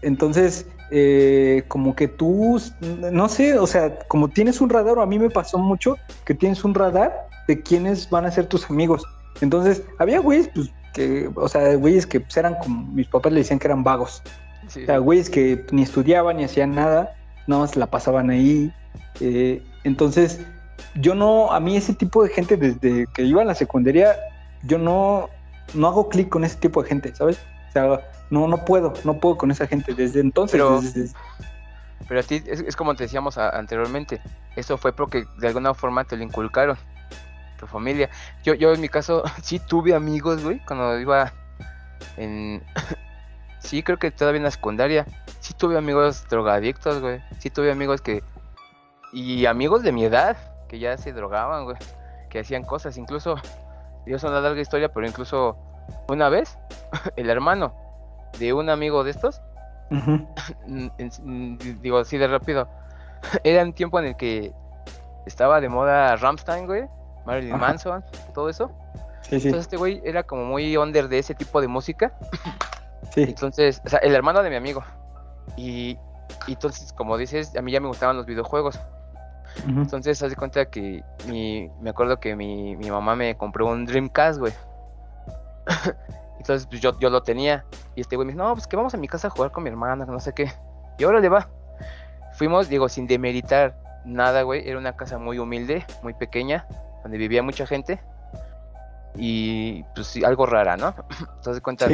entonces, eh, como que tú, no sé, o sea, como tienes un radar, o a mí me pasó mucho que tienes un radar de quiénes van a ser tus amigos. Entonces, había güeyes, pues, que, o sea, güeyes que pues, eran como, mis papás le decían que eran vagos. O sea, güeyes que ni estudiaban ni hacían nada, no más la pasaban ahí. Eh, entonces, yo no, a mí ese tipo de gente, desde que iba a la secundaria, yo no, no hago clic con ese tipo de gente, ¿sabes? O sea, no, no puedo, no puedo con esa gente desde entonces. Pero, pero a ti, es, como te decíamos anteriormente, eso fue porque de alguna forma te lo inculcaron, tu familia. Yo, yo en mi caso, [laughs] sí tuve amigos, güey, cuando iba en... [laughs] sí, creo que todavía en la secundaria, sí tuve amigos drogadictos, güey. Sí tuve amigos que... Y amigos de mi edad, que ya se drogaban, güey. Que hacían cosas, incluso... Dios una larga historia, pero incluso una vez, [laughs] el hermano de un amigo de estos, digo así de rápido, [laughs] era un tiempo en el que estaba de moda Ramstein, güey, Marilyn Manson, todo eso. Entonces este güey era como muy under de ese tipo de música. Sí. Entonces, o sea, el hermano de mi amigo. Y, entonces, como dices, a mí ya me gustaban los videojuegos. Entonces, haz de cuenta que mi, me acuerdo que mi, mi mamá me compró un Dreamcast, güey. [laughs] Entonces, pues yo, yo lo tenía. Y este güey me dijo, no, pues que vamos a mi casa a jugar con mi hermana, no sé qué. Y ahora le va. Fuimos, digo, sin demeritar nada, güey. Era una casa muy humilde, muy pequeña, donde vivía mucha gente. Y pues sí, algo rara, ¿no? [clears throat] Entonces, cuenta,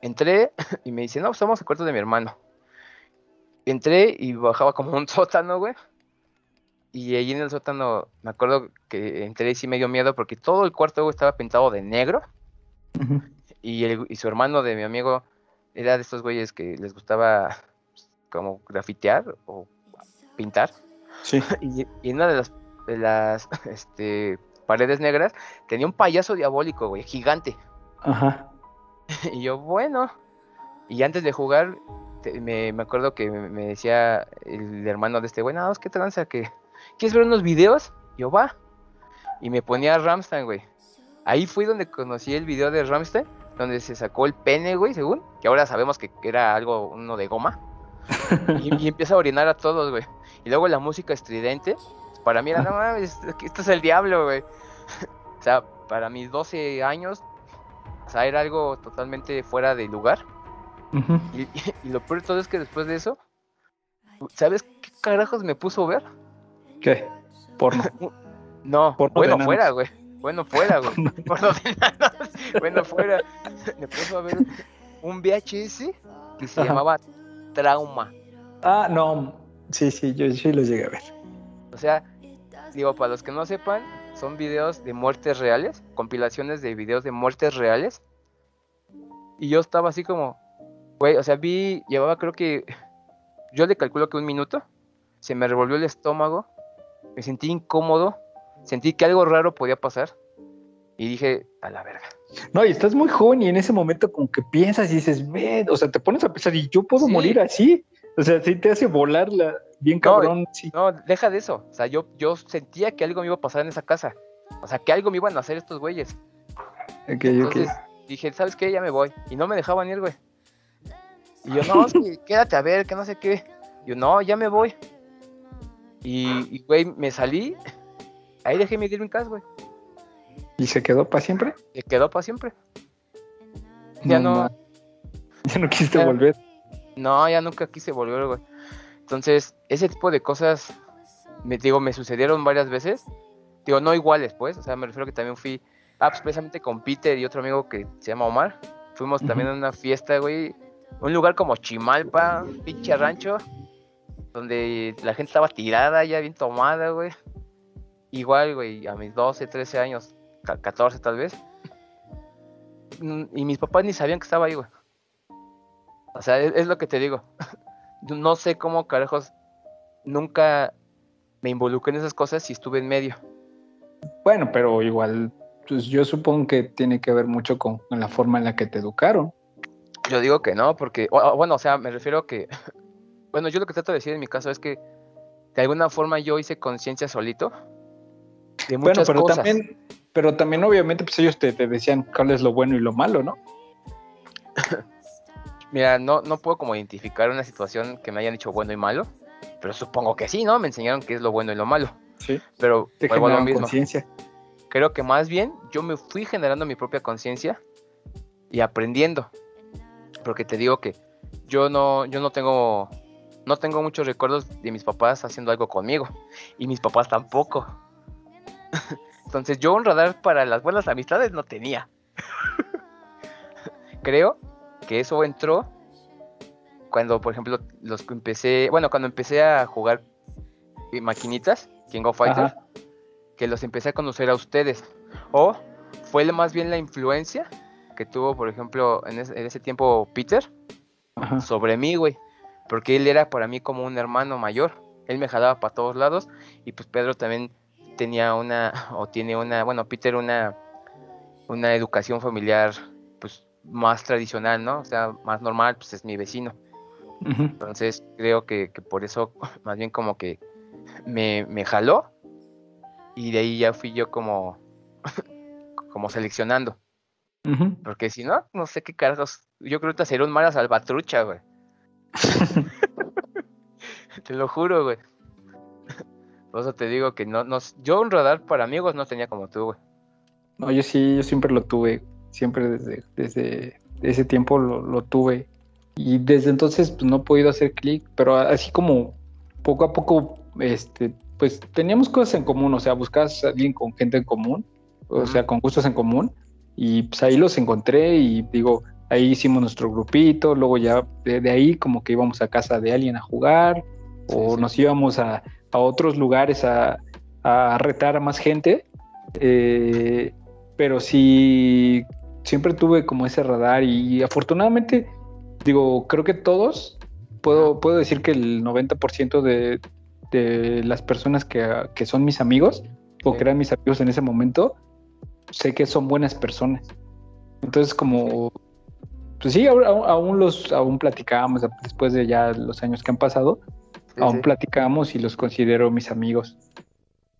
entré [laughs] y me dice, no, pues vamos al cuarto de mi hermano. Entré y bajaba como un [laughs] sótano, güey. Y allí en el sótano, me acuerdo que entré y sí me dio miedo porque todo el cuarto estaba pintado de negro. y, y su hermano de mi amigo era de estos güeyes que les gustaba como grafitear o pintar. Sí. [laughs] Y, y una de las, de las [laughs] este, paredes negras tenía un payaso diabólico, güey, gigante. Ajá. y yo, bueno. Y antes de jugar, me, me, acuerdo que me, decía el hermano de este güey, no, ¿qué tranza? que ¿Quieres ver unos videos? Yo, va. Y me ponía Ramstein, güey. Ahí fui donde conocí el video de Ramstein, donde se sacó el pene, güey, según. Que ahora sabemos que era algo, uno de goma. y, empieza a orinar a todos, güey. Y luego la música estridente. Para mí era, no esto es el diablo, güey. [laughs] o sea, para mis 12 años, o sea, era algo totalmente fuera de lugar. Y, [laughs] y, lo peor de todo es que después de eso, ¿sabes qué carajos me puso a ver? ¿Qué? ¿Porno? [laughs] No, bueno fuera, güey. Bueno fuera, güey. Porno de Bueno fuera. Me puso a ver un VHS que se llamaba Trauma. Ah, no. Sí, sí, yo sí lo llegué a ver. O sea, digo, para los que no sepan, son videos de muertes reales, compilaciones de videos de muertes reales. Y yo estaba así como, güey, o sea, vi, llevaba creo que, yo le calculo que un minuto, se me revolvió el estómago, me sentí incómodo, sentí que algo raro podía pasar y dije, a la verga. No, y estás muy joven y en ese momento como que piensas y dices, o sea, te pones a pensar y yo puedo morir así. O sea, sí te hace volar la, bien cabrón. No, deja de eso. O sea, yo, yo sentía que algo me iba a pasar en esa casa. O sea, que algo me iban a hacer estos güeyes. Entonces dije, ¿sabes qué? Ya me voy. Y no me dejaban ir, güey. Y yo, no, [laughs] quédate a ver, que no sé qué. yo, no, ya me voy. Y, güey, me salí. Ahí dejé mi Dreamcast, güey. ¿Y se quedó para siempre? Se quedó para siempre. Ya no. [laughs] ya no quisiste volver. No, ya nunca quise volver, güey. Entonces, ese tipo de cosas, me digo, me sucedieron varias veces. Digo, no iguales, pues. O sea, me refiero que también fui, ah, pues precisamente con Peter y otro amigo que se llama Omar. Fuimos también a una fiesta, güey. Un lugar como Chimalpa, pinche rancho donde la gente estaba tirada, ya bien tomada, güey. Igual, güey, a mis 12, 13 años, 14 tal vez. Mm, y mis papás ni sabían que estaba ahí, güey. O sea, es, lo que te digo. [laughs] no sé cómo carajos nunca me involucré en esas cosas si estuve en medio. Bueno, pero igual, pues yo supongo que tiene que ver mucho con, la forma en la que te educaron. Yo digo que no, porque, bueno, o sea, me refiero a que, [laughs] bueno, yo lo que trato de decir en mi caso es que de alguna forma yo hice conciencia solito de muchas bueno, pero También, pero también obviamente pues ellos te, te decían cuál es lo bueno y lo malo, ¿no? [laughs] Mira, no, no puedo como identificar una situación que me hayan dicho bueno y malo, pero supongo que sí, ¿no? Me enseñaron qué es lo bueno y lo malo. Sí. Pero te generaron conciencia. Creo que más bien yo me fui generando mi propia conciencia y aprendiendo. Porque te digo que yo no, yo no tengo, no tengo muchos recuerdos de mis papás haciendo algo conmigo. Y mis papás tampoco. [laughs] Entonces yo un radar para las buenas amistades no tenía. [laughs] Creo que eso entró cuando, por ejemplo, los que empecé, bueno, cuando empecé a jugar maquinitas, King of Fighters, que los empecé a conocer a ustedes. O fue más bien la influencia que tuvo, por ejemplo, en ese, tiempo Peter sobre mí, güey. Porque él era para mí como un hermano mayor. Él me jalaba para todos lados. Y pues Pedro también tenía una, [laughs] o tiene una, bueno, Peter una, una educación familiar, pues más tradicional, ¿no? O sea, más normal, pues es mi vecino. Entonces creo que, por eso [laughs] más bien como que me, me, jaló y de ahí ya fui yo como, [laughs] como seleccionando. Porque si no, no sé qué carajos. Yo creo que sería un mala salvatrucha, güey. [laughs] te lo juro, güey. Por eso te digo que no, no, yo un radar para amigos no tenía como tú, güey. No, yo sí, yo siempre lo tuve. Siempre desde, desde ese tiempo lo, lo tuve. Y desde entonces pues, no he podido hacer clic, pero así como poco a poco, este, pues teníamos cosas en común, o sea, buscabas a alguien con gente en común, o sea, con gustos en común, y pues ahí los encontré y digo, ahí hicimos nuestro grupito, luego ya de, ahí como que íbamos a casa de alguien a jugar, o nos íbamos a, a, otros lugares a, a, retar a más gente, eh, pero sí, siempre tuve como ese radar y afortunadamente digo, creo que todos, puedo, puedo decir que el 90% de, de las personas que, son mis amigos, o que eran mis amigos en ese momento, sé que son buenas personas. Entonces, como, pues sí, aún, los, aún platicábamos después de ya los años que han pasado, aún platicamos y los considero mis amigos.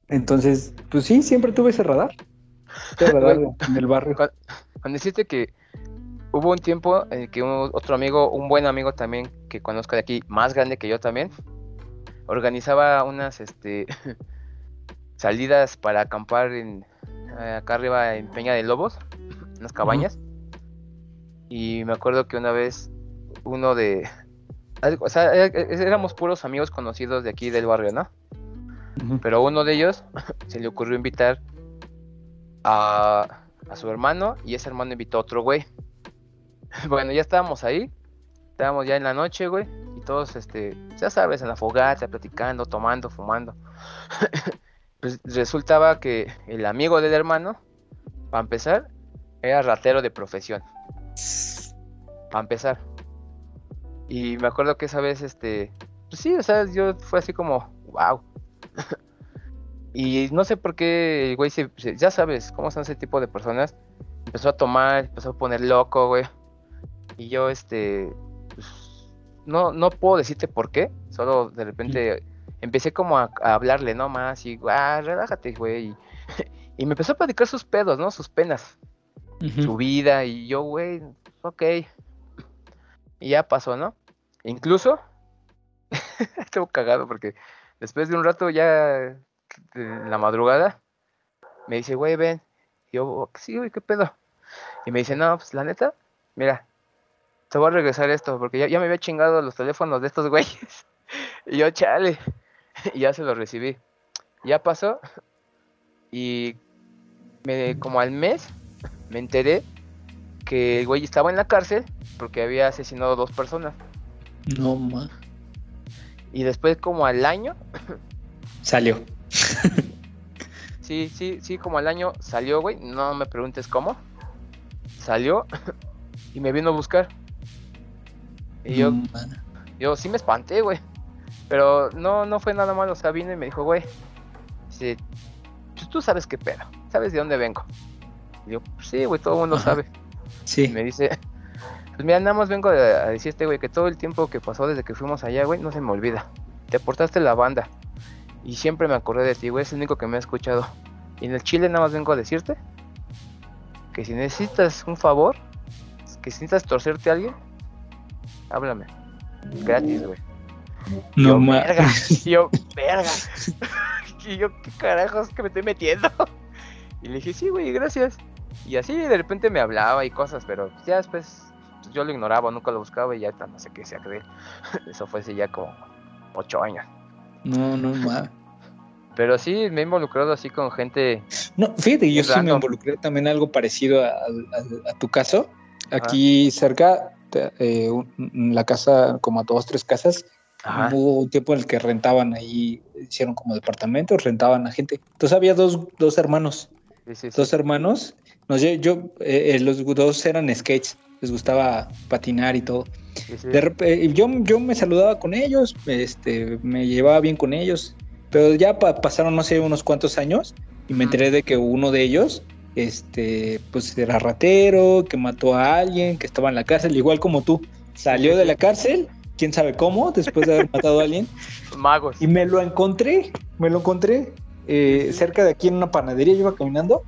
Entonces, pues sí, siempre tuve ese radar. Ese [laughs] radar en el barrio. Cuando, cuando que hubo un tiempo en que otro amigo, un buen amigo también que conozco de aquí, más grande que yo también, organizaba unas este, [laughs] salidas para acampar en, eh, acá arriba en Peña de Lobos, [laughs] unas cabañas. Y me acuerdo que una vez uno de... O sea, e, e, éramos puros amigos conocidos de aquí del barrio, ¿no? Pero uno de ellos [laughs] se le ocurrió invitar a, a su hermano y ese hermano invitó a otro güey. [laughs] bueno, ya estábamos ahí, estábamos ya en la noche, güey, y todos, este, ya sabes, en la fogata, platicando, tomando, fumando. Pues resultaba que el amigo del hermano, para empezar, era ratero de profesión. Para empezar. Y me acuerdo que esa vez, este, pues sí, o sea, yo fue así como, wow. [laughs] y no sé por qué, güey, ya sabes cómo son ese tipo de personas. Empezó a tomar, empezó a poner loco, güey. Y yo, este, pues, no, no puedo decirte por qué, solo de repente empecé como a, hablarle, ¿no? Más y, ah, relájate, güey. [laughs] Y, me empezó a platicar sus pedos, ¿no? Sus penas, su vida, y yo, güey, ok. Y ya pasó, ¿no? incluso, [laughs] estuvo cagado porque después de un rato ya en la madrugada, me dice, güey, ven. Y yo, sí, güey, ¿qué pedo? Y me dice, no, pues la neta, mira, te voy a regresar esto, porque ya, me había chingado los teléfonos de estos güeyes. [laughs] y yo, chale. Y [laughs] ya se los recibí. Ya pasó. Y me, como al mes me enteré que el güey estaba en la cárcel porque había asesinado dos personas. No más. Y después como al año [clears throat] salió. [laughs] sí, sí, sí, como al año salió, güey. No me preguntes cómo. Salió [clears throat] y me vino a buscar. Y yo, yo sí me espanté, güey. Pero no, no fue nada malo. O sea, vino y me dijo, güey, dice, pues tú sabes qué pedo, sabes de dónde vengo. Y yo, pues sí, güey, todo el mundo sabe. Sí. Y me dice, pues mira, nada más vengo a, decirte, güey, que todo el tiempo que pasó desde que fuimos allá, güey, no se me olvida. Te aportaste la banda. Y siempre me acordé de ti, güey, es el único que me ha escuchado. Y en el Chile nada más vengo a decirte que si necesitas un favor, que si necesitas torcerte a alguien, háblame. Gratis, güey. No más. [laughs] Yo, verga. [laughs] y yo, ¿qué carajos que me estoy metiendo? [laughs] Y le dije, sí, güey, gracias. Y así de repente me hablaba y cosas, pero ya después pues, yo lo ignoraba, nunca lo buscaba y ya no sé qué sea creer. Eso fue hace ya como ocho años. No, no más. Pero sí, me he involucrado así con gente. No, fíjate, yo sí me involucré también algo parecido a, tu caso. Aquí cerca, eh, la casa, como a dos, tres casas, hubo un tiempo en el que rentaban ahí, hicieron como departamentos, rentaban a gente. Entonces había dos, dos hermanos. Dos hermanos. No, yo, yo eh, eh, los dos eran skates, les gustaba patinar y todo. De yo, yo me saludaba con ellos, este, me llevaba bien con ellos, pero ya pasaron, no sé, unos cuantos años y me enteré de que uno de ellos, este, pues era ratero, que mató a alguien, que estaba en la cárcel, igual como tú. Salió de la cárcel, quién sabe cómo, después de haber matado a alguien. Magos. Y me lo encontré, me lo encontré eh, cerca de aquí en una panadería, yo iba caminando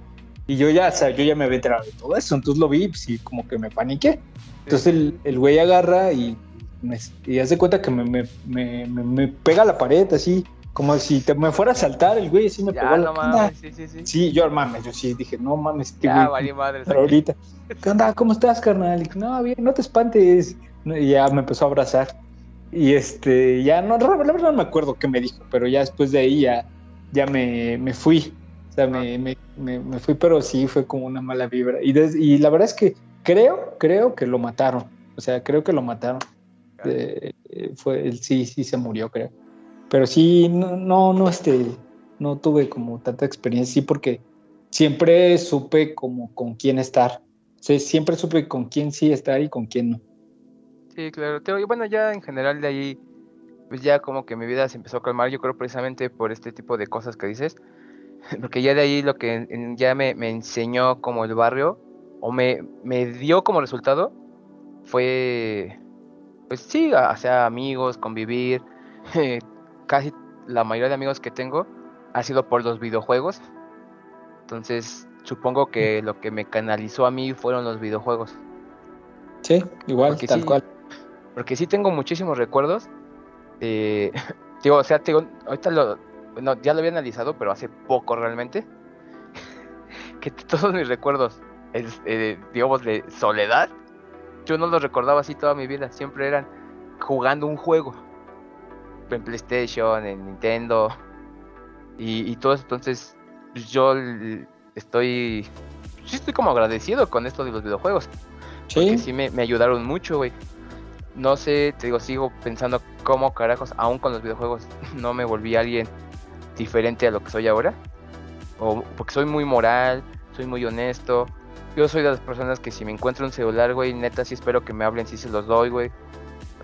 y yo ya, o sea, yo ya me había enterado de todo eso, entonces lo vi, y como que me paniqué. Entonces el, el güey agarra y, me, y hace cuenta que me, me, me, me, pega a la pared así, como si te, me fuera a saltar el güey, así me pegó no mames, sí, sí, sí. Sí, yo mames, yo sí dije, no mames, este ya, güey, madre, pero ahorita, [laughs] ¿qué onda? ¿Cómo estás, carnal? Y, no, bien, no te espantes. Y ya me empezó a abrazar. Y este, ya no, la verdad no me acuerdo qué me dijo, pero ya después de ahí ya, ya me, me fui. O sea, me, me, me, fui, pero sí fue como una mala vibra. Y, y la verdad es que creo, creo que lo mataron. O sea, creo que lo mataron. Eh, fue, sí, sí se murió, creo. Pero sí, no, no, no, este, no tuve como tanta experiencia, sí, porque siempre supe como con quién estar. O sea, siempre supe con quién sí estar y con quién no. Sí, claro. Y bueno, ya en general de ahí, pues ya como que mi vida se empezó a calmar, yo creo precisamente por este tipo de cosas que dices. [laughs] Porque ya de ahí lo que ya me, enseñó como el barrio, o me, me dio como resultado, fue, pues sí, o sea, amigos, convivir. [laughs] casi la mayoría de amigos que tengo ha sido por los videojuegos. Entonces, supongo que lo que me canalizó a mí fueron los videojuegos. Sí, igual, tal cual. Porque sí tengo muchísimos recuerdos. [laughs] digo, o sea, ahorita lo, bueno, ya lo había analizado, pero hace poco realmente, [laughs] que todos mis recuerdos, eh, digamos, de soledad, yo no los recordaba así toda mi vida, siempre eran jugando un juego, en PlayStation, en Nintendo, y, todo eso, entonces yo estoy, sí estoy como agradecido con esto de los videojuegos, sí, porque sí me, me ayudaron mucho, güey. No sé, te digo, sigo pensando cómo carajos, aún con los videojuegos, [laughs] no me volví alguien diferente a lo que soy ahora. O porque soy muy moral, soy muy honesto. Yo soy de las personas que si me encuentro un celular, güey, neta sí espero que me hablen, si se los doy, güey.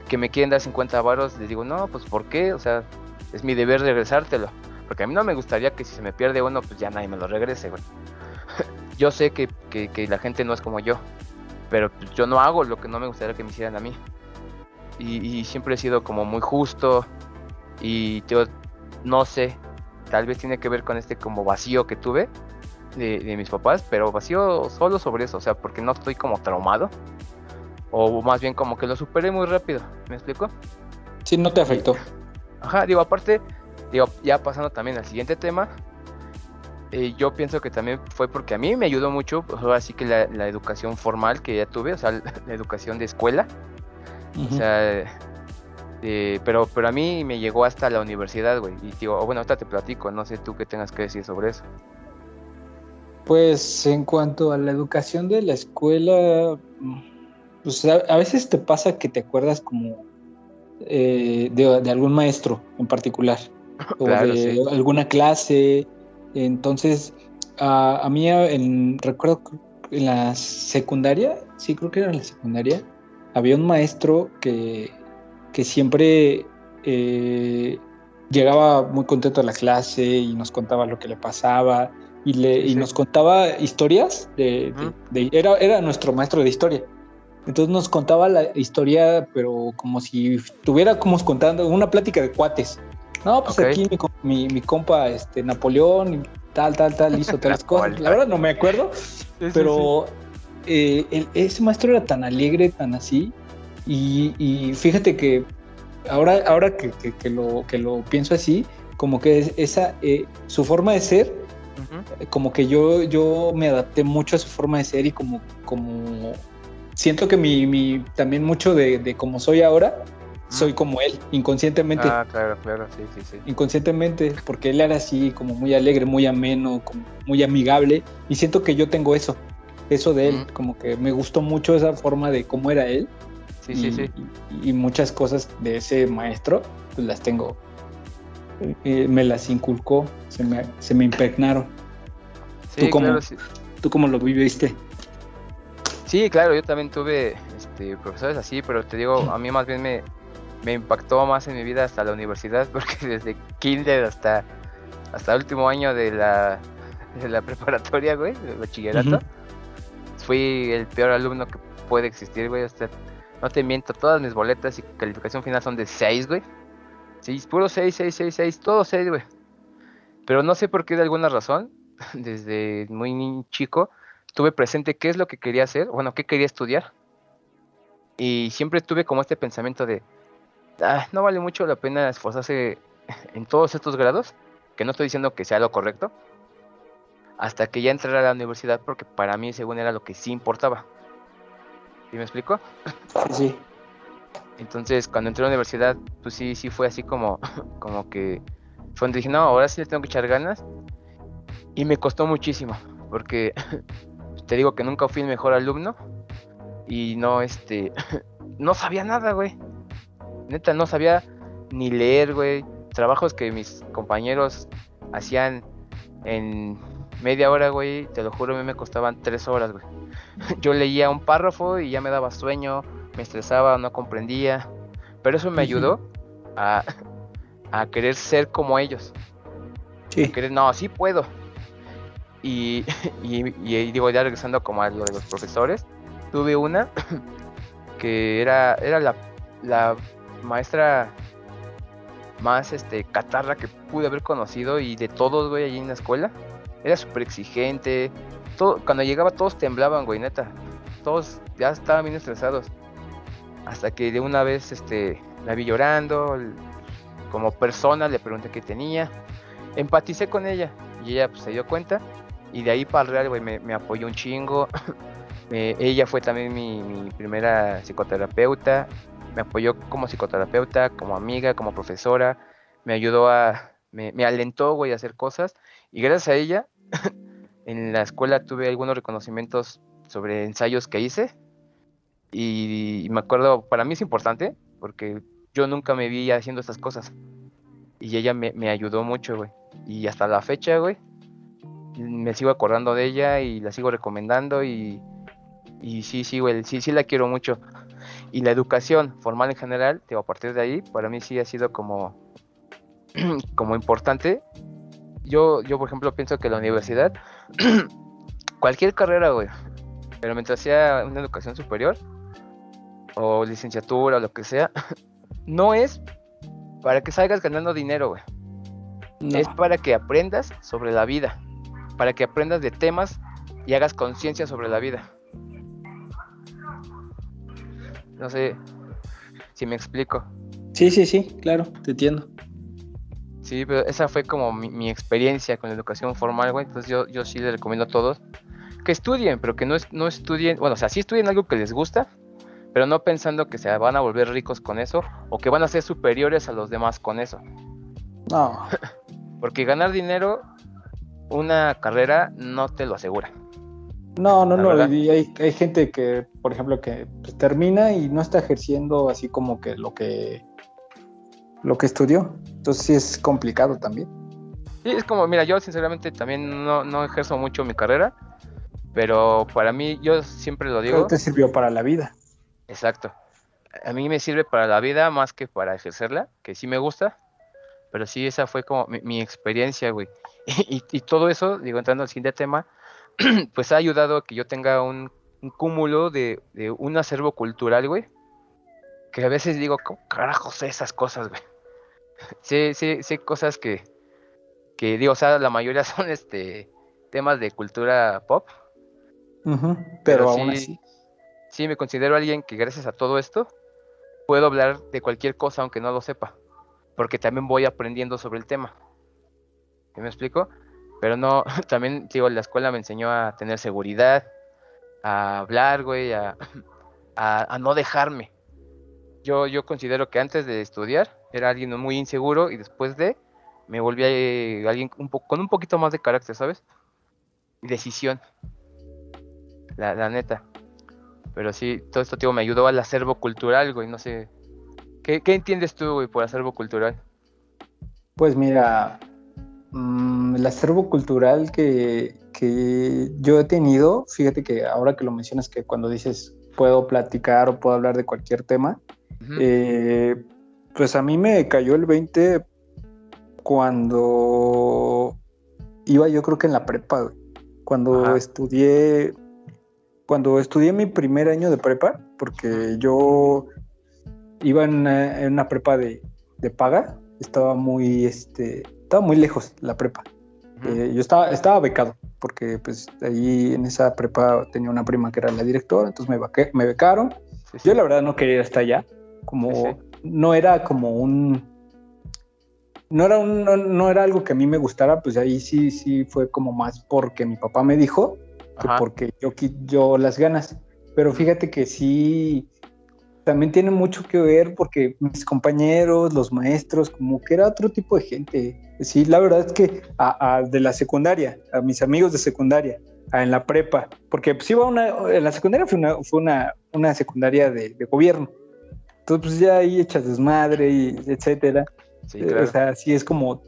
Que me quieren dar 50 varos, les digo, no, pues ¿por qué? O sea, es mi deber regresártelo. Porque a mí no me gustaría que si se me pierde uno, pues ya nadie me lo regrese, güey. [laughs] yo sé que, que, la gente no es como yo, pero pues, yo no hago lo que no me gustaría que me hicieran a mí. Y, y siempre he sido como muy justo y yo no sé, tal vez tiene que ver con este como vacío que tuve de, mis papás, pero vacío solo sobre eso, o sea, porque no estoy como traumado, o más bien como que lo superé muy rápido, ¿me explico? Sí, no te afectó. Ajá, digo, aparte, digo, ya pasando también al siguiente tema, eh, yo pienso que también fue porque a mí me ayudó mucho, pues, así que la, educación formal que ya tuve, o sea, [laughs] la, educación de escuela, o sea, eh, pero, pero a mí me llegó hasta la universidad, güey. Y digo, bueno, ahorita te platico, no sé tú qué tengas que decir sobre eso. Pues en cuanto a la educación de la escuela, pues a, veces te pasa que te acuerdas como eh, de, algún maestro en particular, [laughs] o de alguna clase. Entonces, a, a mí en, recuerdo en la secundaria, sí creo que era en la secundaria, había un maestro que, que siempre eh, llegaba muy contento a la clase y nos contaba lo que le pasaba y, le, y nos contaba historias de, era, era nuestro maestro de historia. Entonces nos contaba la historia, pero como si estuviera como contando una plática de cuates. No, pues aquí mi, mi, compa este, Napoleón, tal, tal, tal, hizo [laughs] tres cosas. La verdad no me acuerdo, pero eh, ese maestro era tan alegre, tan así. Y, fíjate que ahora, ahora que, lo, que lo pienso así, como que esa, eh, su forma de ser, como que yo, yo me adapté mucho a su forma de ser y como, como siento que mi, mi también mucho de, de cómo soy ahora, soy como él, inconscientemente. Ah, claro, claro, sí, sí, sí. Inconscientemente, porque él era así, como muy alegre, muy ameno, como muy amigable, y siento que yo tengo eso, eso de él, como que me gustó mucho esa forma de cómo era él. Sí, sí, sí. Y, muchas cosas de ese maestro, pues las tengo, eh, me las inculcó, se me, se me impregnaron. Sí, ¿Tú, cómo, claro, sí. ¿Tú cómo lo viviste? Sí, claro, yo también tuve este, profesores así, pero te digo, a mí más bien me, me impactó más en mi vida hasta la universidad, [laughs] porque desde kinder hasta, hasta el último año de la, de la preparatoria, güey, del bachillerato, fui el peor alumno que puede existir, güey. No te miento, todas mis boletas y calificación final son de 6, güey. Sí, puro 6, 6, 6, 6, todo 6, güey. Pero no sé por qué de alguna razón, [laughs] desde muy chico, tuve presente qué es lo que quería hacer, bueno, qué quería estudiar. Y siempre tuve como este pensamiento de, ah, no vale mucho la pena esforzarse [laughs] en todos estos grados, que no estoy diciendo que sea lo correcto, hasta que ya entrara a la universidad, porque para mí, según era lo que sí importaba. ¿Sí me explico? Sí, sí. Entonces, cuando entré a la universidad, pues sí, sí fue así como, [laughs] como que fue donde dije, no, ahora sí le tengo que echar ganas. Y me costó muchísimo, porque [laughs] te digo que nunca fui el mejor alumno y no, este, [laughs] no sabía nada, güey. Neta, no sabía ni leer, güey. Trabajos que mis compañeros hacían en media hora, güey, te lo juro, a mí me costaban tres horas, güey. [laughs] Yo leía un párrafo y ya me daba sueño, me estresaba, no comprendía. Pero eso me ayudó a, a querer ser como ellos. Sí. A querer, no, sí puedo. Y, [laughs] y, y, digo, ya regresando como a lo de los profesores, tuve una [clears throat] que era, era la, la maestra más este catarra que pude haber conocido y de todos, güey, allí en la escuela. Era súper exigente. Todo, cuando llegaba todos temblaban, güey, neta. Todos ya estaban bien estresados. Hasta que de una vez este, la vi llorando. Como persona le pregunté qué tenía. Empaticé con ella. Y ella pues, se dio cuenta. Y de ahí para el real, güey, me, apoyó un chingo. [coughs] ella fue también mi, mi primera psicoterapeuta me apoyó como psicoterapeuta, como amiga, como profesora, me ayudó a, me, alentó, güey, a hacer cosas. Y gracias a ella, en la escuela tuve algunos reconocimientos sobre ensayos que hice. Y, me acuerdo, para mí es importante, porque yo nunca me vi haciendo estas cosas. Y ella me, ayudó mucho, güey. Y hasta la fecha, güey, me sigo acordando de ella y la sigo recomendando y, y sí, sí, güey, sí, sí la quiero mucho. Y la educación formal en general, digo, a partir de ahí, para mí sí ha sido como, [clears throat] como importante. Yo, yo, por ejemplo, pienso que la universidad, [clears throat] cualquier carrera, güey, pero mientras sea una educación superior, o licenciatura, o lo que sea, [laughs] no es para que salgas ganando dinero, güey. Es para que aprendas sobre la vida, para que aprendas de temas y hagas conciencia sobre la vida. No sé si me explico. Sí, sí, sí, claro, te entiendo. Sí, pero esa fue como mi, experiencia con la educación formal, güey. Entonces yo, yo sí le recomiendo a todos que estudien, pero que no, no estudien, bueno, o sea, sí estudien algo que les gusta, pero no pensando que se van a volver ricos con eso o que van a ser superiores a los demás con eso. No. [laughs] Porque ganar dinero, una carrera no te lo asegura. No, no, no. hay, hay, gente que, por ejemplo, que pues, termina y no está ejerciendo así como que lo que lo que estudió. Entonces sí es complicado también. Sí, es como, mira, yo sinceramente también no, no ejerzo mucho mi carrera, pero para mí, yo siempre lo digo. Pero te sirvió para la vida. Exacto. a mí me sirve para la vida más que para ejercerla, que sí me gusta, pero sí esa fue como mi, experiencia, güey. [laughs] Y, todo eso, digo, entrando al siguiente tema, [clears throat] pues ha ayudado a que yo tenga un, cúmulo de, un acervo cultural, güey, que a veces digo, ¿cómo carajo sé esas cosas, güey? [laughs] Sí, sí, sí, cosas que, que digo, o sea, la mayoría [laughs] son este temas de cultura pop. pero, aún así. Sí, me considero alguien que gracias a todo esto puedo hablar de cualquier cosa aunque no lo sepa. Porque también voy aprendiendo sobre el tema. ¿Me explico? Pero no, [laughs] también, digo, la escuela me enseñó a tener seguridad, a hablar, güey, a, [clears throat] a, no dejarme. Yo, yo considero que antes de estudiar era alguien muy inseguro y después de me volví a, eh, alguien con un poquito más de carácter, ¿sabes? Decisión. La, la neta. Pero sí, todo esto, tío, me ayudó al acervo cultural, güey, no sé. ¿Qué, entiendes tú, güey, por acervo cultural? Pues mira, mm, el acervo cultural que, yo he tenido, fíjate que ahora que lo mencionas, que cuando dices puedo platicar o puedo hablar de cualquier tema, eh, pues a mí me cayó el 20 cuando iba yo creo que en la prepa, güey. Cuando estudié, cuando estudié mi primer año de prepa, porque yo iba en una, prepa de, paga, estaba muy, este, estaba muy lejos la prepa. Eh, yo estaba, estaba becado, porque pues ahí en esa prepa tenía una prima que era la directora, entonces me, me becaron. Yo la verdad no quería ir hasta allá, como no era como un no era, no, era algo que a mí me gustara, pues ahí sí, sí fue como más porque mi papá me dijo que porque yo, yo las ganas. Pero fíjate que sí, también tiene mucho que ver porque mis compañeros, los maestros, como que era otro tipo de gente. Sí, la verdad es que a, de la secundaria, a mis amigos de secundaria, en la prepa, porque pues iba una, en la secundaria fue una, fue una, una secundaria de, de, gobierno. Entonces, pues ya ahí echas desmadre y etcétera. Eh, o sea, sí es como,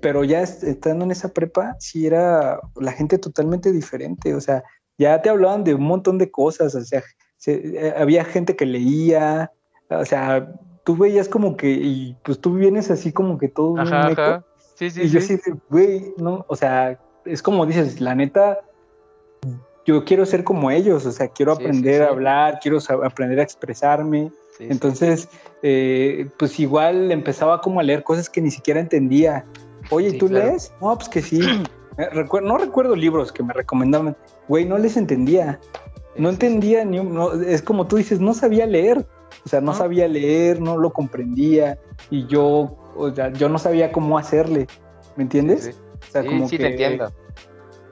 pero ya estando en esa prepa, sí era la gente totalmente diferente, o sea, ya te hablaban de un montón de cosas, o sea, eh, había gente que leía, o sea, tú veías como que, y pues tú vienes así como que todo ajá, Sí, sí, y yo sí, güey, no, o sea, es como dices, la neta, yo quiero ser como ellos, o sea, quiero aprender a hablar, quiero aprender a expresarme, entonces, eh, pues igual empezaba como a leer cosas que ni siquiera entendía. Oye, ¿tú lees? No, pues que sí. [clears throat] No recuerdo libros que me recomendaban. Güey, no les entendía. No entendía ni es como tú dices, no sabía leer. O sea, no sabía leer, no lo comprendía. Y yo, o sea, yo no sabía cómo hacerle. ¿Me entiendes? O sea, como sí, te entiendo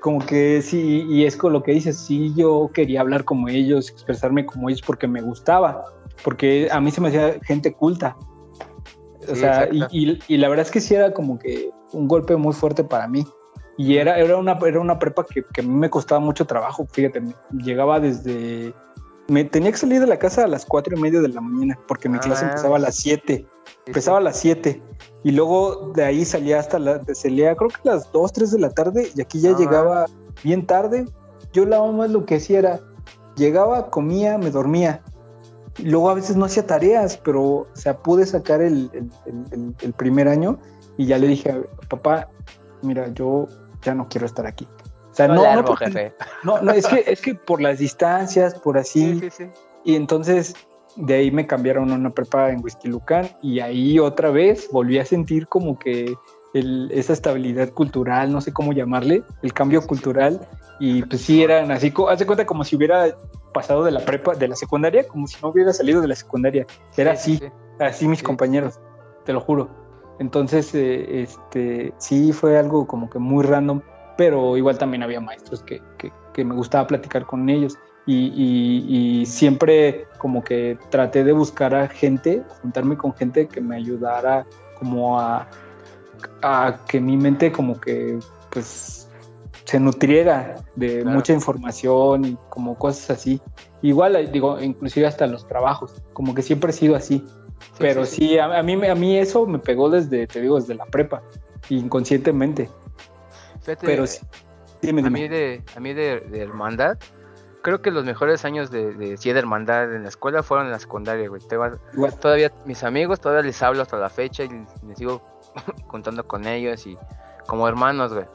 como que sí, y es con lo que dices, sí, yo quería hablar como ellos, expresarme como ellos porque me gustaba, porque a mí se me hacía gente culta. O sea, y, la verdad es que sí era como que un golpe muy fuerte para mí. Y era, era, una, era una prepa que, que a mí me costaba mucho trabajo, fíjate, llegaba desde... Me tenía que salir de la casa a las cuatro y media de la mañana, porque mi clase ah, empezaba a las 7. Empezaba a las 7. Y luego de ahí salía hasta la... Salía creo que a las 2, 3 de la tarde, y aquí ya ah. llegaba bien tarde. Yo la más lo que hacía era, llegaba, comía, me dormía luego a veces no hacía tareas, pero, o sea, pude sacar el, primer año y ya le dije, papá, mira, yo ya no quiero estar aquí. O sea, no, no, jefe. no, no, es que, es que por las distancias, por [laughs] así. Sí, sí, sí. Y entonces de ahí me cambiaron a una prepa en Whisky Lucan y ahí otra vez volví a sentir como que esa estabilidad cultural, no sé cómo llamarle, el cambio cultural. Y pues sí, eran así, haz de cuenta como si hubiera pasado de la prepa, de la secundaria, como si no hubiera salido de la secundaria. Era así, así mis compañeros, te lo juro. Entonces, eh, este, sí fue algo como que muy random, pero igual también había maestros que, que, me gustaba platicar con ellos. Y, y, siempre como que traté de buscar a gente, juntarme con gente que me ayudara como a, a que mi mente como que pues se nutriera de mucha información y como cosas así. Igual, digo, inclusive hasta los trabajos, como que siempre he sido así. Pero sí, a, mí, a mí eso me pegó desde, te digo, desde la prepa, inconscientemente. Pero sí, A mí, de, a mí de, hermandad, creo que los mejores años de, de, sí, de hermandad en la escuela fueron en la secundaria, güey. Todavía mis amigos, todavía les hablo hasta la fecha y me sigo [laughs] contando con ellos y como hermanos, güey.